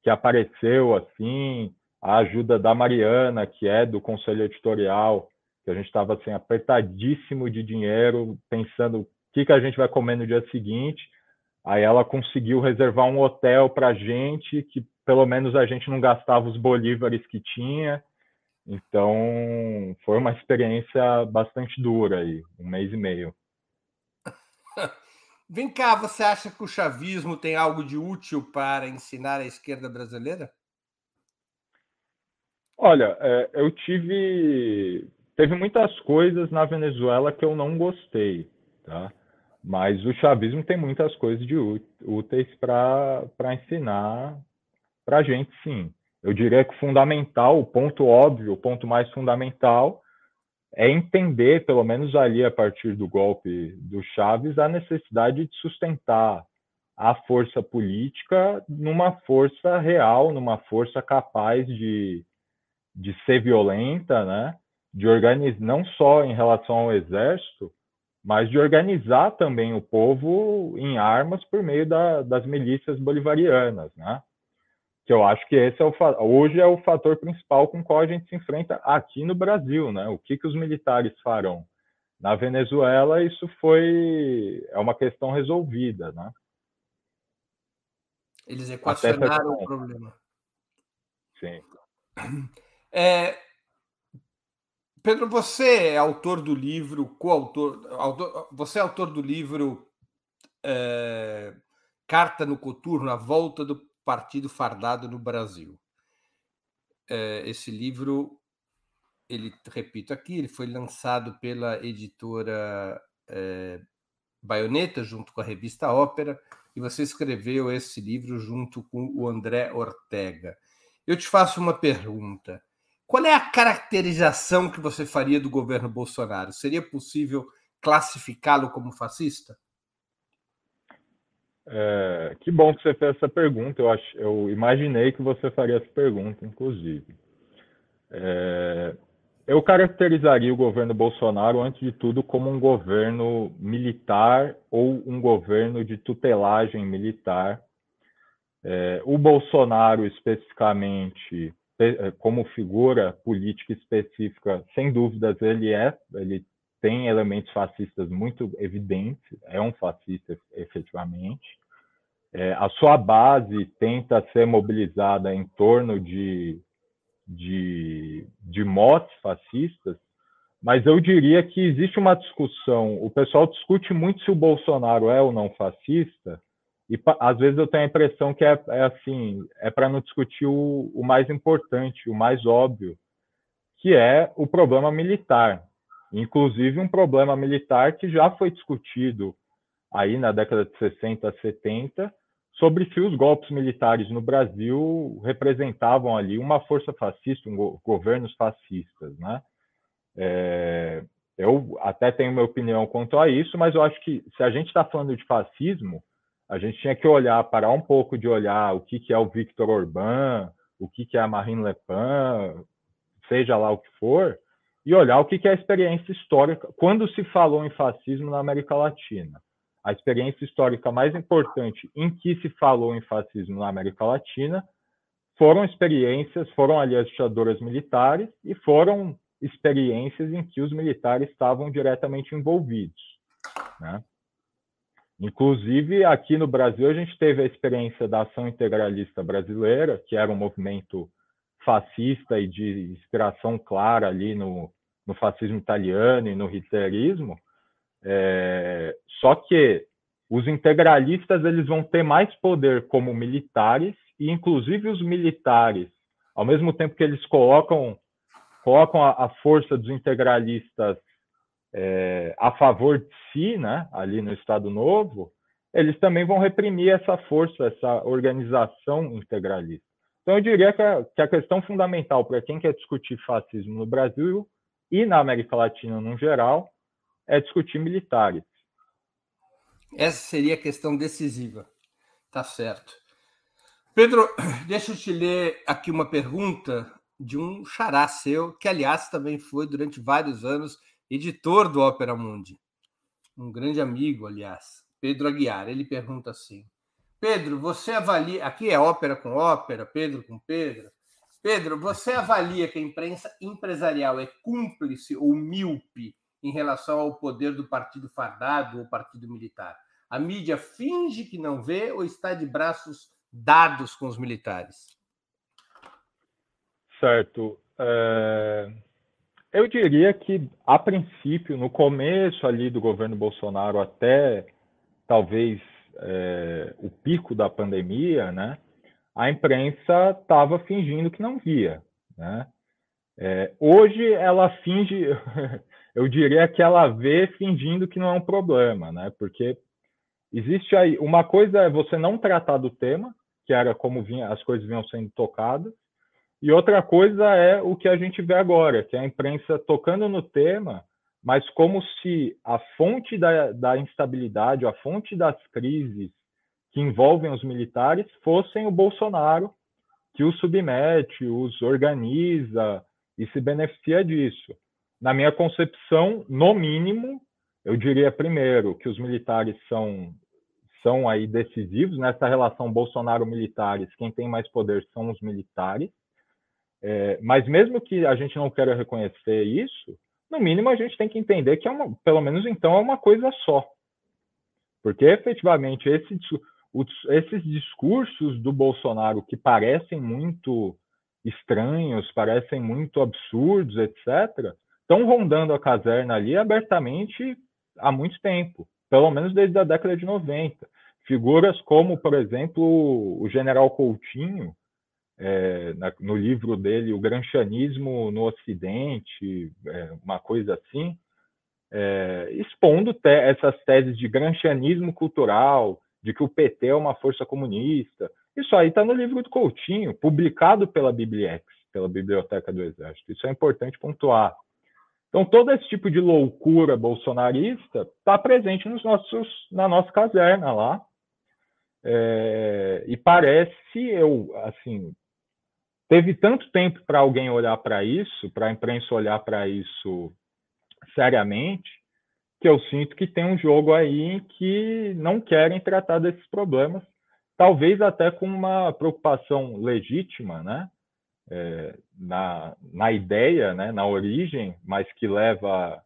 que apareceu assim, a ajuda da Mariana, que é do conselho editorial, que a gente estava assim, apertadíssimo de dinheiro, pensando que, que a gente vai comer no dia seguinte. Aí ela conseguiu reservar um hotel para a gente, que pelo menos a gente não gastava os bolívares que tinha. Então, foi uma experiência bastante dura aí, um mês e meio. Vem cá, você acha que o chavismo tem algo de útil para ensinar a esquerda brasileira? Olha, é, eu tive. Teve muitas coisas na Venezuela que eu não gostei, tá? Mas o chavismo tem muitas coisas de úteis para ensinar para a gente, sim. eu diria que fundamental, o ponto óbvio, o ponto mais fundamental é entender, pelo menos ali a partir do golpe do Chaves, a necessidade de sustentar a força política numa força real, numa força capaz de, de ser violenta, né? de organizar, não só em relação ao exército, mas de organizar também o povo em armas por meio da, das milícias bolivarianas, né? Que eu acho que esse é o hoje é o fator principal com o qual a gente se enfrenta aqui no Brasil, né? O que que os militares farão? Na Venezuela isso foi é uma questão resolvida, né? Eles equacionaram o problema. Sim. É, Pedro, você é autor do livro, coautor, autor, você é autor do livro é, Carta no Coturno, a volta do Partido Fardado no Brasil. É, esse livro, ele repito aqui, ele foi lançado pela editora é, Baioneta, junto com a revista Ópera, e você escreveu esse livro junto com o André Ortega. Eu te faço uma pergunta. Qual é a caracterização que você faria do governo Bolsonaro? Seria possível classificá-lo como fascista? É, que bom que você fez essa pergunta. Eu, ach, eu imaginei que você faria essa pergunta, inclusive. É, eu caracterizaria o governo Bolsonaro, antes de tudo, como um governo militar ou um governo de tutelagem militar. É, o Bolsonaro, especificamente, como figura política específica, sem dúvidas ele é, ele tem elementos fascistas muito evidentes, é um fascista efetivamente. É, a sua base tenta ser mobilizada em torno de, de, de motes fascistas, mas eu diria que existe uma discussão, o pessoal discute muito se o Bolsonaro é ou não fascista, e às vezes eu tenho a impressão que é, é assim, é para não discutir o, o, mais importante, o mais óbvio, que é o problema militar. Inclusive um problema militar que já foi discutido aí na década de 60, 70, sobre se os golpes militares no Brasil representavam ali uma força fascista, um governos fascistas, né? É, eu até tenho minha opinião quanto a isso, mas eu acho que se a gente está falando de fascismo, a gente tinha que olhar, parar um pouco de olhar o que, que é o Victor Orbán, o que, que é a Marine Le Pen, seja lá o que for, e olhar o que, que é a experiência histórica, quando se falou em fascismo na América Latina. A experiência histórica mais importante em que se falou em fascismo na América Latina foram experiências, foram ali as militares e foram experiências em que os militares estavam diretamente envolvidos. Né? Inclusive, aqui no Brasil, a gente teve a experiência da Ação Integralista Brasileira, que era um movimento fascista e de inspiração clara ali no, no fascismo italiano e no hitlerismo. É, só que os integralistas eles vão ter mais poder como militares e, inclusive, os militares, ao mesmo tempo que eles colocam colocam a, a força dos integralistas é, a favor de si, né, ali no Estado Novo, eles também vão reprimir essa força, essa organização integralista. Então, eu diria que a, que a questão fundamental para quem quer discutir fascismo no Brasil e na América Latina no geral é discutir militares. Essa seria a questão decisiva. Tá certo. Pedro, deixa eu te ler aqui uma pergunta de um xará seu, que aliás também foi durante vários anos editor do Ópera Mundi, um grande amigo, aliás, Pedro Aguiar. Ele pergunta assim: Pedro, você avalia. Aqui é ópera com ópera, Pedro com Pedro. Pedro, você avalia que a imprensa empresarial é cúmplice ou míope em relação ao poder do partido fardado ou partido militar? A mídia finge que não vê ou está de braços dados com os militares? Certo. É... Eu diria que, a princípio, no começo ali do governo Bolsonaro, até talvez é, o pico da pandemia, né, a imprensa estava fingindo que não via. Né? É, hoje ela finge, eu diria que ela vê fingindo que não é um problema, né? porque existe aí, uma coisa é você não tratar do tema, que era como vinha, as coisas vinham sendo tocadas, E outra coisa é o que a gente vê agora, que é a imprensa tocando no tema, mas como se a fonte da, da instabilidade, a fonte das crises que envolvem os militares fossem o Bolsonaro, que os submete, os organiza e se beneficia disso. Na minha concepção, no mínimo, eu diria primeiro que os militares são são aí decisivos nessa relação Bolsonaro-militares. Quem tem mais poder são os militares. É, mas mesmo que a gente não queira reconhecer isso, no mínimo a gente tem que entender que é uma, pelo menos então é uma coisa só, porque efetivamente esse, esses discursos do Bolsonaro que parecem muito estranhos, parecem muito absurdos, etc., estão rondando a caserna ali abertamente há muito tempo, pelo menos desde a década de 90. Figuras como, por exemplo, o general Coutinho, é, na, no livro dele, O Granchanismo no Ocidente, é, uma coisa assim, é, expondo te essas teses de granchanismo cultural, de que o PT é uma força comunista. Isso aí está no livro do Coutinho, publicado pela Bibliex, pela Biblioteca do Exército. Isso é importante pontuar. Então, todo esse tipo de loucura bolsonarista está presente nos nossos, na nossa caserna lá. É, e parece, eu, assim, teve tanto tempo para alguém olhar para isso, para a imprensa olhar para isso seriamente, que eu sinto que tem um jogo aí em que não querem tratar desses problemas, talvez até com uma preocupação legítima, né? é, na, na ideia, né, na origem, mas que leva,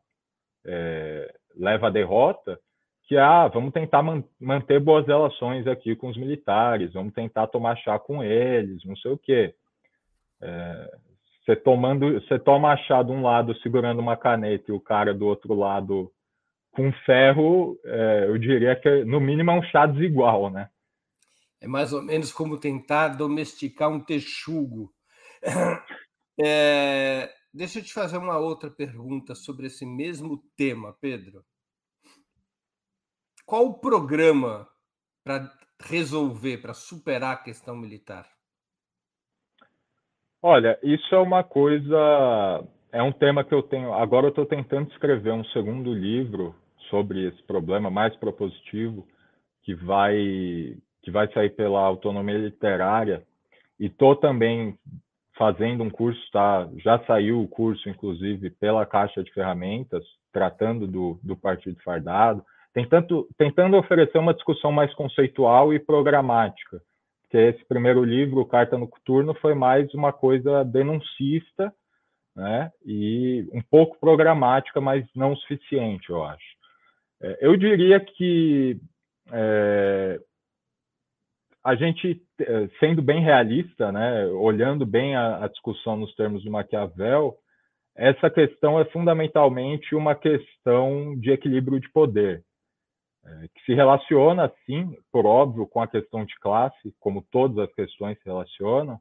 é, leva à derrota, que ah, vamos tentar man manter boas relações aqui com os militares, vamos tentar tomar chá com eles, não sei o quê. Você tomando, você toma chá de um lado segurando uma caneta e o cara do outro lado com ferro, é, eu diria que no mínimo é um chá desigual, né? É mais ou menos como tentar domesticar um texugo é, deixa eu te fazer uma outra pergunta sobre esse mesmo tema, Pedro. Qual o programa para resolver, para superar a questão militar? Olha, isso é uma coisa, é um tema que eu tenho. Agora eu estou tentando escrever um segundo livro sobre esse problema mais propositivo que vai que vai sair pela autonomia literária e estou também fazendo um curso, tá? já saiu o curso, inclusive, pela Caixa de Ferramentas, tratando do, do Partido Fardado, tentando, tentando oferecer uma discussão mais conceitual e programática, porque esse primeiro livro, Carta no Coturno, foi mais uma coisa denuncista, né? e um pouco programática, mas não suficiente, eu acho. É, eu diria que é, a gente, eh, sendo bem realista, né, olhando bem a, a, discussão nos termos de Maquiavel, essa questão é fundamentalmente uma questão de equilíbrio de poder, é, que se relaciona, sim, por óbvio, com a questão de classe, como todas as questões se relacionam,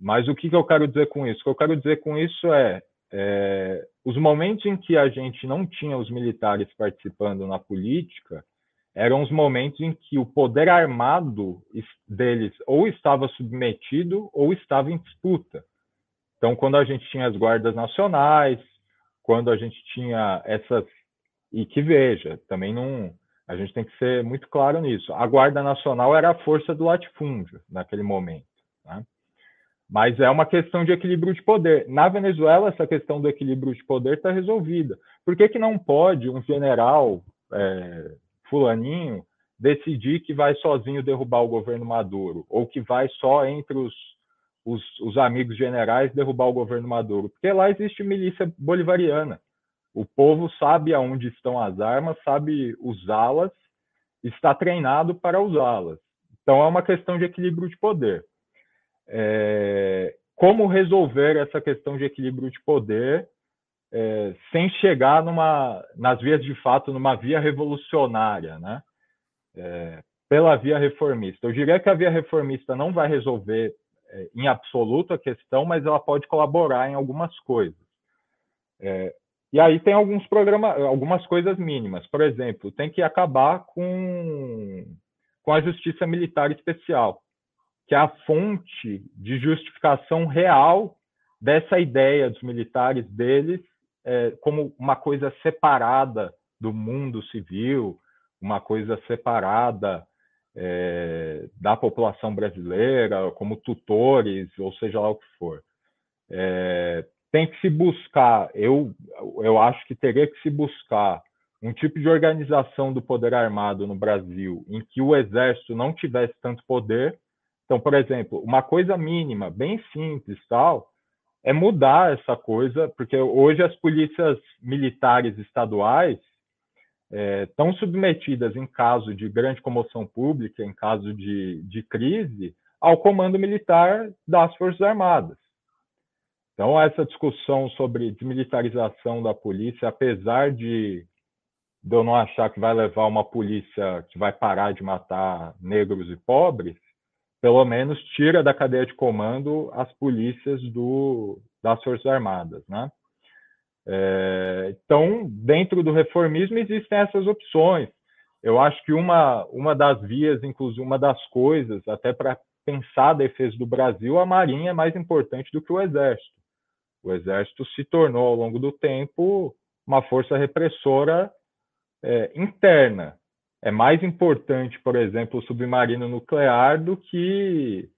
mas o que, eu quero dizer com isso? O que eu quero dizer com isso é, é os momentos em que a gente não tinha os militares participando na política, eram os momentos em que o poder armado deles ou estava submetido ou estava em disputa. Então, quando a gente tinha as guardas nacionais, quando a gente tinha essas e que veja, também não a gente tem que ser muito claro nisso. A guarda nacional era a força do latifúndio naquele momento, né? Mas é uma questão de equilíbrio de poder. Na Venezuela, essa questão do equilíbrio de poder está resolvida. Por que, que não pode um general é, fulaninho decidir que vai sozinho derrubar o governo Maduro, ou que vai só entre os, os, os, amigos generais derrubar o governo Maduro, porque lá existe milícia bolivariana. O povo sabe aonde estão as armas, sabe usá-las, está treinado para usá-las. Então é uma questão de equilíbrio de poder. É... Como resolver essa questão de equilíbrio de poder é, sem chegar numa, nas vias de fato numa via revolucionária, né? É, pela via reformista. Eu diria que a via reformista não vai resolver é, em absoluto a questão, mas ela pode colaborar em algumas coisas. É, e aí tem alguns programas, algumas coisas mínimas. Por exemplo, tem que acabar com, com a justiça militar especial. que é a fonte de justificação real dessa ideia dos militares deles é, como uma coisa separada do mundo civil, uma coisa separada é, da população brasileira, como tutores, ou seja lá o que for. É, tem que se buscar, eu, eu acho que teria que se buscar um tipo de organização do poder armado no Brasil em que o exército não tivesse tanto poder. Então, por exemplo, uma coisa mínima, bem simples, tal, é mudar essa coisa, porque hoje as polícias militares estaduais estão é, submetidas, em caso de grande comoção pública, em caso de, de crise, ao comando militar das Forças Armadas. Então, essa discussão sobre desmilitarização da polícia, apesar de, eu não achar que vai levar uma polícia que vai parar de matar negros e pobres, pelo menos tira da cadeia de comando as polícias do, das Forças Armadas, né? É, então, dentro do reformismo existem essas opções. Eu acho que uma, uma das vias, inclusive uma das coisas, até para pensar a defesa do Brasil, a Marinha é mais importante do que o Exército. O Exército se tornou, ao longo do tempo, uma força repressora é, interna. É mais importante, por exemplo, o submarino nuclear do que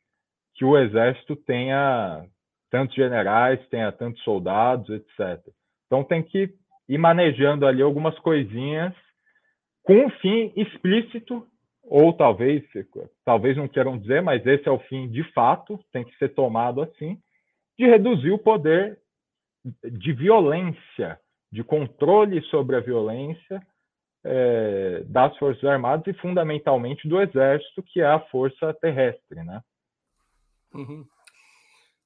que o Exército tenha tantos generais, tenha tantos soldados, etc. Então tem que ir manejando ali algumas coisinhas com um fim explícito, ou talvez, talvez não queiram dizer, mas esse é o fim de fato, tem que ser tomado assim, de reduzir o poder de violência, de controle sobre a violência é, das Forças Armadas e fundamentalmente do Exército, que é a força terrestre, né? Uhum.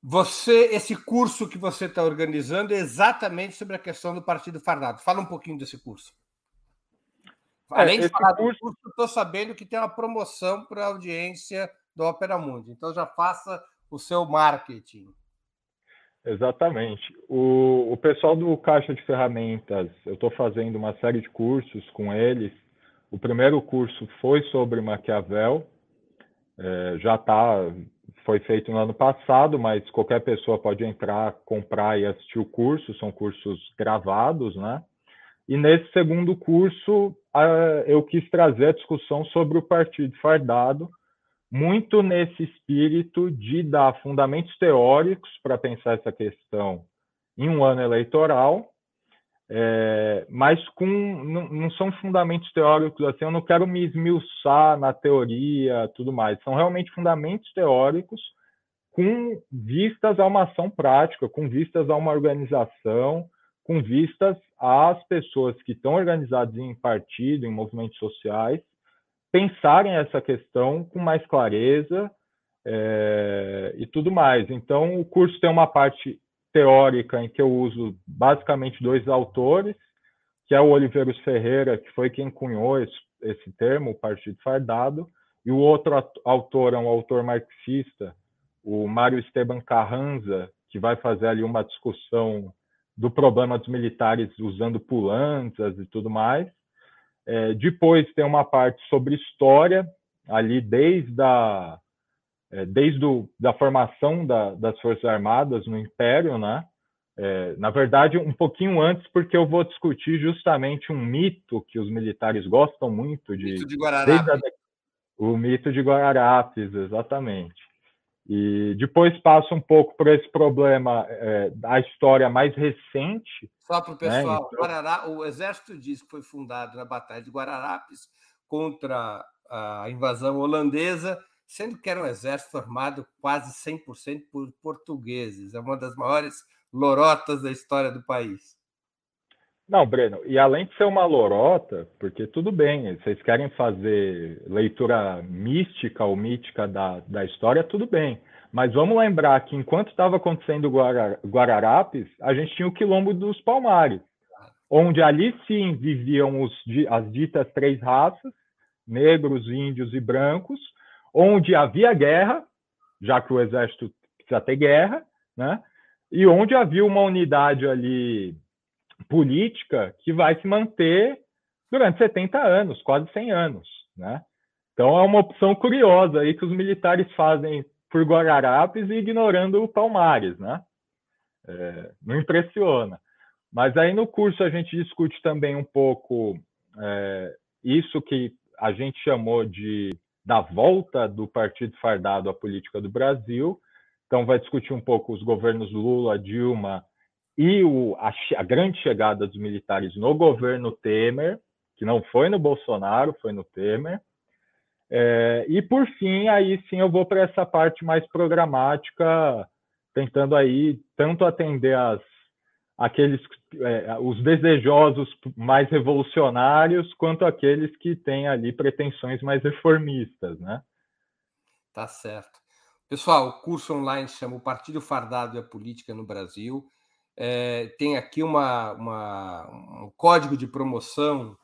Você, esse curso que você está organizando é exatamente sobre a questão do Partido Fardado. Fala um pouquinho desse curso. É, Além é, de falar curso... do curso, estou sabendo que tem uma promoção para a audiência do Opera Mundi. Então já faça o seu marketing. Exatamente. O, o pessoal do Caixa de Ferramentas, eu estou fazendo uma série de cursos com eles. O primeiro curso foi sobre Maquiavel, é, já está foi feito no ano passado, mas qualquer pessoa pode entrar, comprar e assistir o curso, são cursos gravados, né? E nesse segundo curso, eu quis trazer a discussão sobre o partido fardado, muito nesse espírito de dar fundamentos teóricos para pensar essa questão em um ano eleitoral, é, mas com não, não, são fundamentos teóricos assim, eu não quero me esmiuçar na teoria, tudo mais. São realmente fundamentos teóricos com vistas a uma ação prática, com vistas a uma organização, com vistas às pessoas que estão organizadas em partido, em movimentos sociais, pensarem essa questão com mais clareza é, e tudo mais. Então, o curso tem uma parte teórica em que eu uso basicamente dois autores, que é o Oliveiros Ferreira, que foi quem cunhou esse, esse termo, o Partido Fardado, e o outro autor é um autor marxista, o Mário Esteban Carranza, que vai fazer ali uma discussão do problema dos militares usando pulanças e tudo mais. É, depois tem uma parte sobre história, ali desde a é, desde o, da formação da, das Forças Armadas no Império, né? É, na verdade, um pouquinho antes, porque eu vou discutir justamente um mito que os militares gostam muito de. Mito de Guararapes. A, o mito de Guararapes, exatamente. E depois passo um pouco por esse problema é, da história mais recente. Só para o né, pessoal, né? então... Guarará, o exército diz que foi fundado na Batalha de Guararapes contra a invasão holandesa sendo que era um exército formado quase 100% por portugueses. É uma das maiores lorotas da história do país. Não, Breno, e além de ser uma lorota, porque tudo bem, vocês querem fazer leitura mística ou mítica da, da história, tudo bem. Mas vamos lembrar que enquanto estava acontecendo Guararapes, a gente tinha o Quilombo dos Palmares, onde ali sim viviam os, as ditas três raças, negros, índios e brancos, onde havia guerra, já que o exército precisa ter guerra, né? E onde havia uma unidade ali política que vai se manter durante 70 anos, quase 100 anos, né? Então é uma opção curiosa aí que os militares fazem por Guararapes e ignorando o Palmares, né? É, não impressiona. Mas aí no curso a gente discute também um pouco é, isso que a gente chamou de da volta do Partido Fardado à política do Brasil. Então vai discutir um pouco os governos Lula, Dilma e o, a, a grande chegada dos militares no governo Temer, que não foi no Bolsonaro, foi no Temer. É, e por fim, aí sim eu vou para essa parte mais programática, tentando aí tanto atender as, aqueles é, os desejosos mais revolucionários quanto aqueles que têm ali pretensões mais reformistas, né? Tá certo. Pessoal, o curso online chama o Partido Fardado e a Política no Brasil. É, tem aqui uma, uma, um código de promoção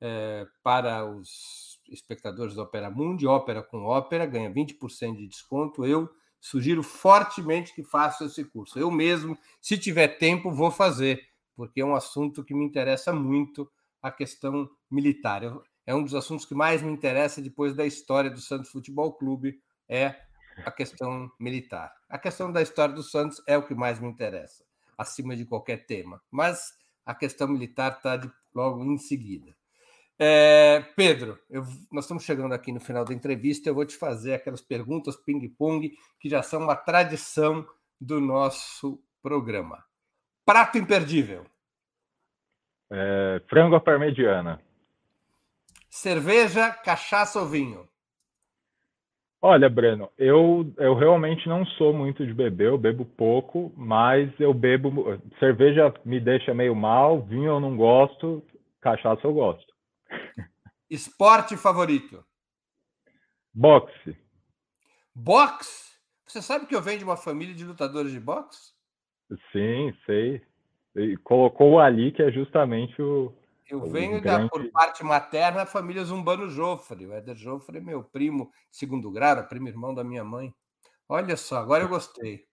é, para os espectadores do Opera Mundi, ópera com ópera, ganha 20% de desconto. Eu sugiro fortemente que façam esse curso. Eu mesmo, se tiver tempo, vou fazer, porque é um assunto que me interessa muito, a questão militar. É um dos assuntos que mais me interessa depois da história do Santos Futebol Clube, é a questão militar. A questão da história do Santos é o que mais me interessa, acima de qualquer tema. Mas a questão militar está logo em seguida. É, Pedro, eu, nós estamos chegando aqui no final da entrevista. Eu vou te fazer aquelas perguntas ping-pong que já são uma tradição do nosso programa. Prato imperdível. É, frango à parmegiana. Cerveja, cachaça ou vinho? Olha, Breno, eu, eu realmente não sou muito de beber, eu bebo pouco, mas eu bebo. Cerveja me deixa meio mal, vinho eu não gosto, cachaça eu gosto. Esporte favorito? Boxe. Boxe? Você sabe que eu venho de uma família de lutadores de boxe? Sim, sei. E colocou ali que é justamente o. Eu venho grande... da, por parte materna, a família Zumbano Jofre. O Éder Jofre é meu primo segundo grau, é primo irmão da minha mãe. Olha só, agora eu gostei.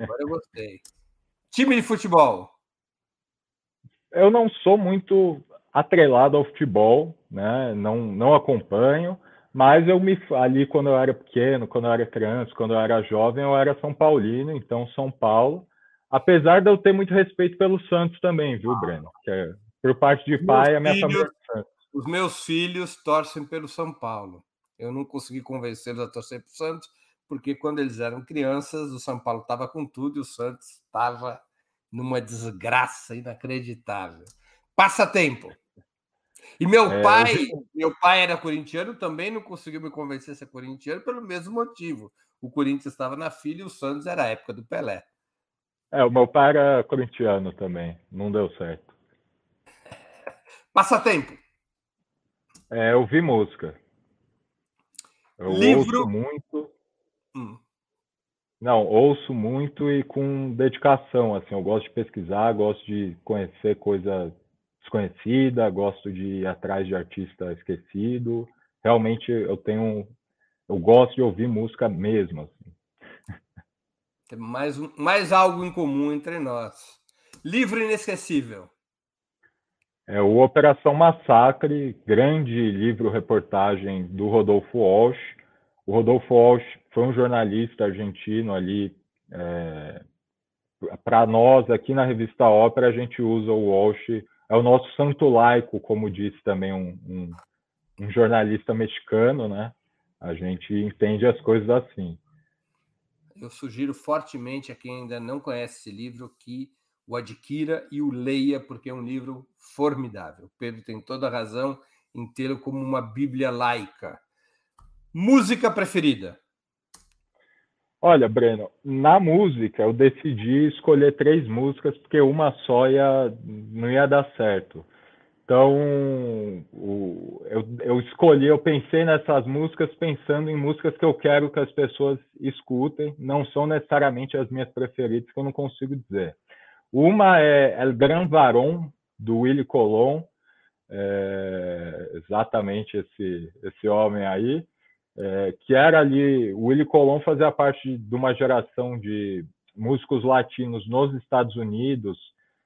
Agora eu gostei. Time de futebol? Eu não sou muito atrelado ao futebol, né? Não, não acompanho, mas eu me ali quando eu era pequeno, quando eu era criança, quando eu era jovem, eu era São Paulino, então São Paulo. Apesar de eu ter muito respeito pelo Santos também, viu, Breno? Que é, por parte de pai, a minha filhos, família. Os meus filhos torcem pelo São Paulo. Eu não consegui convencê-los a torcer para o Santos, porque quando eles eram crianças, o São Paulo estava com tudo e o Santos estava numa desgraça inacreditável. Passatempo. E meu é, pai, meu pai era corintiano, também não conseguiu me convencer a ser corintiano pelo mesmo motivo. O Corinthians estava na filha e o Santos era a época do Pelé. É, o meu pai era corintiano também, não deu certo. Passatempo. É, eu vi música. Eu Livro. ouço muito. Hum. Não, ouço muito e com dedicação, assim, eu gosto de pesquisar, gosto de conhecer coisa desconhecida, gosto de ir atrás de artista esquecido. Realmente eu tenho, eu gosto de ouvir música mesmo. Assim. Tem mais, mais algo em comum entre nós. Livro inesquecível. É o Operação Massacre, grande livro-reportagem do Rodolfo Walsh. O Rodolfo Walsh foi um jornalista argentino ali. É, Para nós, aqui na revista Ópera, a gente usa o Walsh é o nosso santo laico, como disse também um, um, um jornalista mexicano, né? A gente entende as coisas assim. Eu sugiro fortemente a quem ainda não conhece esse livro que o adquira e o leia, porque é um livro formidável. Pedro tem toda a razão em tê-lo como uma Bíblia laica. Música preferida? Olha, Breno, na música eu decidi escolher três músicas porque uma só ia, não ia dar certo. Então, o, eu, eu escolhi, eu pensei nessas músicas pensando em músicas que eu quero que as pessoas escutem, não são necessariamente as minhas preferidas, que eu não consigo dizer. Uma é El Gran Varón, do Willy Colon, é, exatamente esse, esse homem aí é, que era ali, o Willy Colon fazia parte de uma geração de músicos latinos nos Estados Unidos,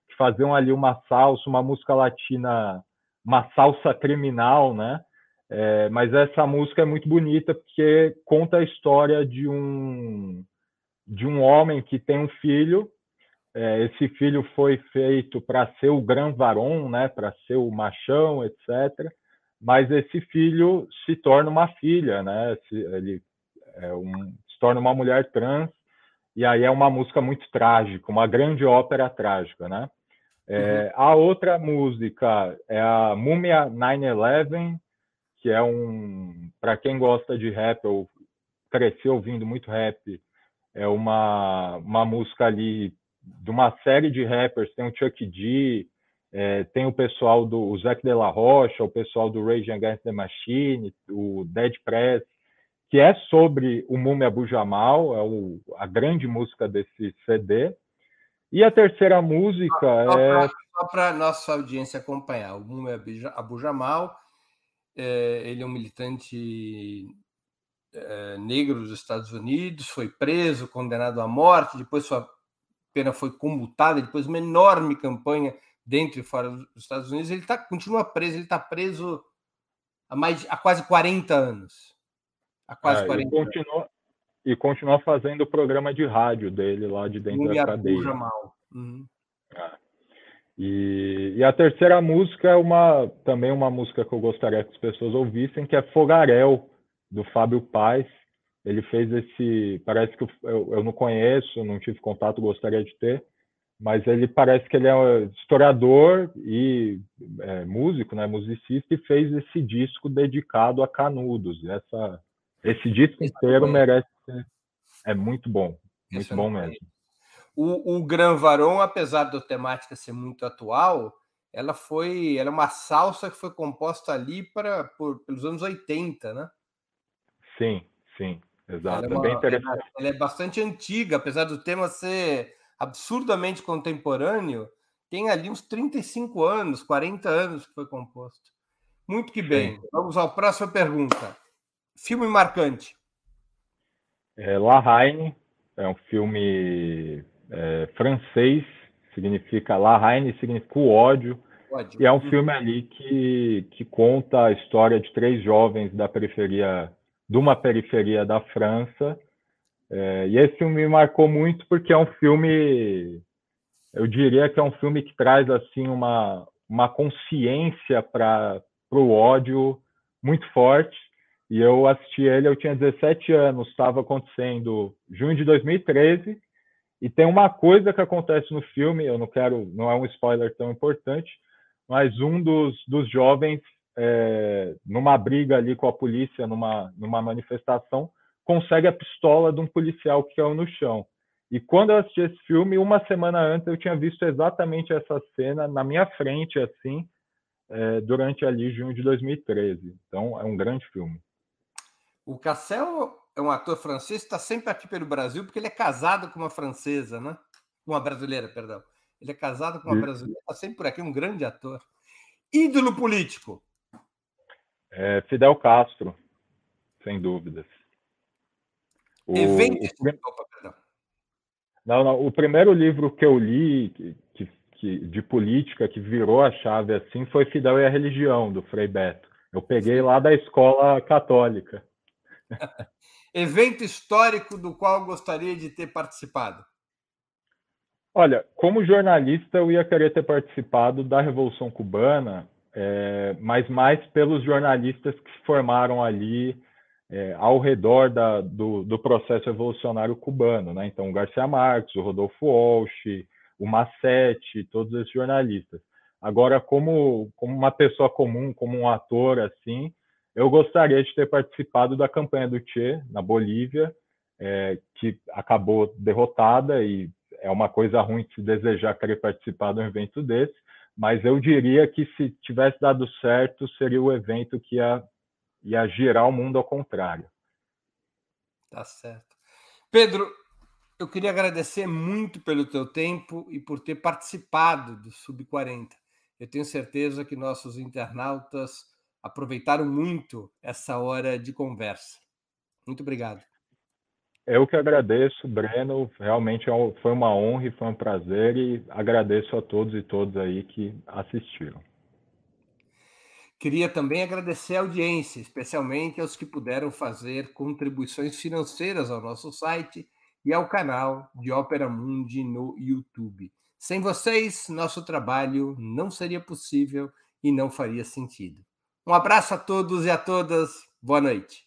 que faziam ali uma salsa, uma música latina, uma salsa criminal, né? É, mas essa música é muito bonita porque conta a história de um de um homem que tem um filho. É, esse filho foi feito para ser o gran varão, né, para ser o machão, etc. Mas esse filho se torna uma filha, né? Ele é um, se torna uma mulher trans e aí é uma música muito trágica, uma grande ópera trágica, né? É, uhum. A outra música é a Múmia 911, que é um, para quem gosta de rap, eu cresci ouvindo muito rap, é uma, uma música ali de uma série de rappers, tem o Chuck D, é, tem o pessoal do o Zac De La Rocha, o pessoal do Rage Against the Machine, o Dead Press, que é sobre o Múmia Abu Jamal, é o, a grande música desse CD. E a terceira música só, é. Só para nossa audiência acompanhar, o Múmia Abu Jamal, é, ele é um militante é, negro dos Estados Unidos, foi preso, condenado à morte, depois sua pena foi comutada, depois uma enorme campanha dentro e fora dos Estados Unidos. Ele tá, continua preso, ele está preso há, mais, há quase 40 anos. Há quase é, 40 e continua, anos. E continua fazendo o programa de rádio dele lá de dentro da cadeia. Mal. Uhum. É. E, e, a terceira música é uma também uma música que eu gostaria que as pessoas ouvissem, que é Fogarel, do Fábio Paz. Ele fez esse. Parece que eu, eu não conheço, não tive contato, gostaria de ter, mas ele parece que ele é historiador e é, músico, né, musicista, e fez esse disco dedicado a Canudos. Essa, esse disco inteiro merece. É muito bom, muito bom mesmo. O, o Gran Varão, apesar da temática ser muito atual, ela foi, ela é uma salsa que foi composta ali para por, pelos anos 80, né? Sim, sim, exato. Ela é, uma, bem interessante. Ela, é bastante antiga, apesar do tema ser absurdamente contemporâneo, tem ali uns 35 anos, 40 anos que foi composto. Muito que bem. Sim. Vamos à próxima pergunta. Filme marcante. É, La Haine é um filme é, francês, significa La Haine significa o ódio, ódio. E é um filme ali que, que conta a história de três jovens da periferia, de uma periferia da França. É, e esse filme me marcou muito porque é um filme, eu diria que é um filme que traz assim uma, uma consciência para o ódio muito forte e eu assisti ele, eu tinha 17 anos, estava acontecendo junho de 2013. E tem uma coisa que acontece no filme, eu não quero, não é um spoiler tão importante, mas um dos, dos jovens, é, numa briga ali com a polícia, numa, numa manifestação, consegue a pistola de um policial que caiu no chão. E quando eu assisti esse filme, uma semana antes eu tinha visto exatamente essa cena na minha frente, assim, é, durante ali junho de 2013. Então é um grande filme. O Cassel é um ator francês está sempre aqui pelo Brasil porque ele é casado com uma francesa, né? Uma brasileira, perdão. Ele é casado com uma brasileira, está sempre por aqui, um grande ator. Ídolo político. É Fidel Castro, sem dúvidas. O, Evento... o... Não, não, o primeiro livro que eu li que, que, de política que virou a chave assim foi Fidel e a Religião, do Frei Beto. Eu peguei lá da escola católica. Evento histórico do qual gostaria de ter participado? Olha, como jornalista, eu ia querer ter participado da Revolução Cubana, é, mas mais pelos jornalistas que se formaram ali é, ao redor da, do, do, processo revolucionário cubano, né? Então, o Garcia Marques, o Rodolfo Walsh, o Massetti, todos esses jornalistas. Agora, como, como uma pessoa comum, como um ator, assim, eu gostaria de ter participado da campanha do Che na Bolívia, é, que acabou derrotada e é uma coisa ruim de se desejar querer participar de um evento desse, mas eu diria que se tivesse dado certo, seria o evento que ia, ia girar o mundo ao contrário. Tá certo. Pedro, eu queria agradecer muito pelo teu tempo e por ter participado do Sub 40. Eu tenho certeza que nossos internautas aproveitaram muito essa hora de conversa. Muito obrigado. Eu que agradeço, Breno. Realmente é foi uma honra e foi um prazer e agradeço a todos e todas aí que assistiram. Queria também agradecer a audiência, especialmente aos que puderam fazer contribuições financeiras ao nosso site e ao canal de Ópera Mundi no YouTube. Sem vocês, nosso trabalho não seria possível e não faria sentido. Um abraço a todos e a todas. Boa noite.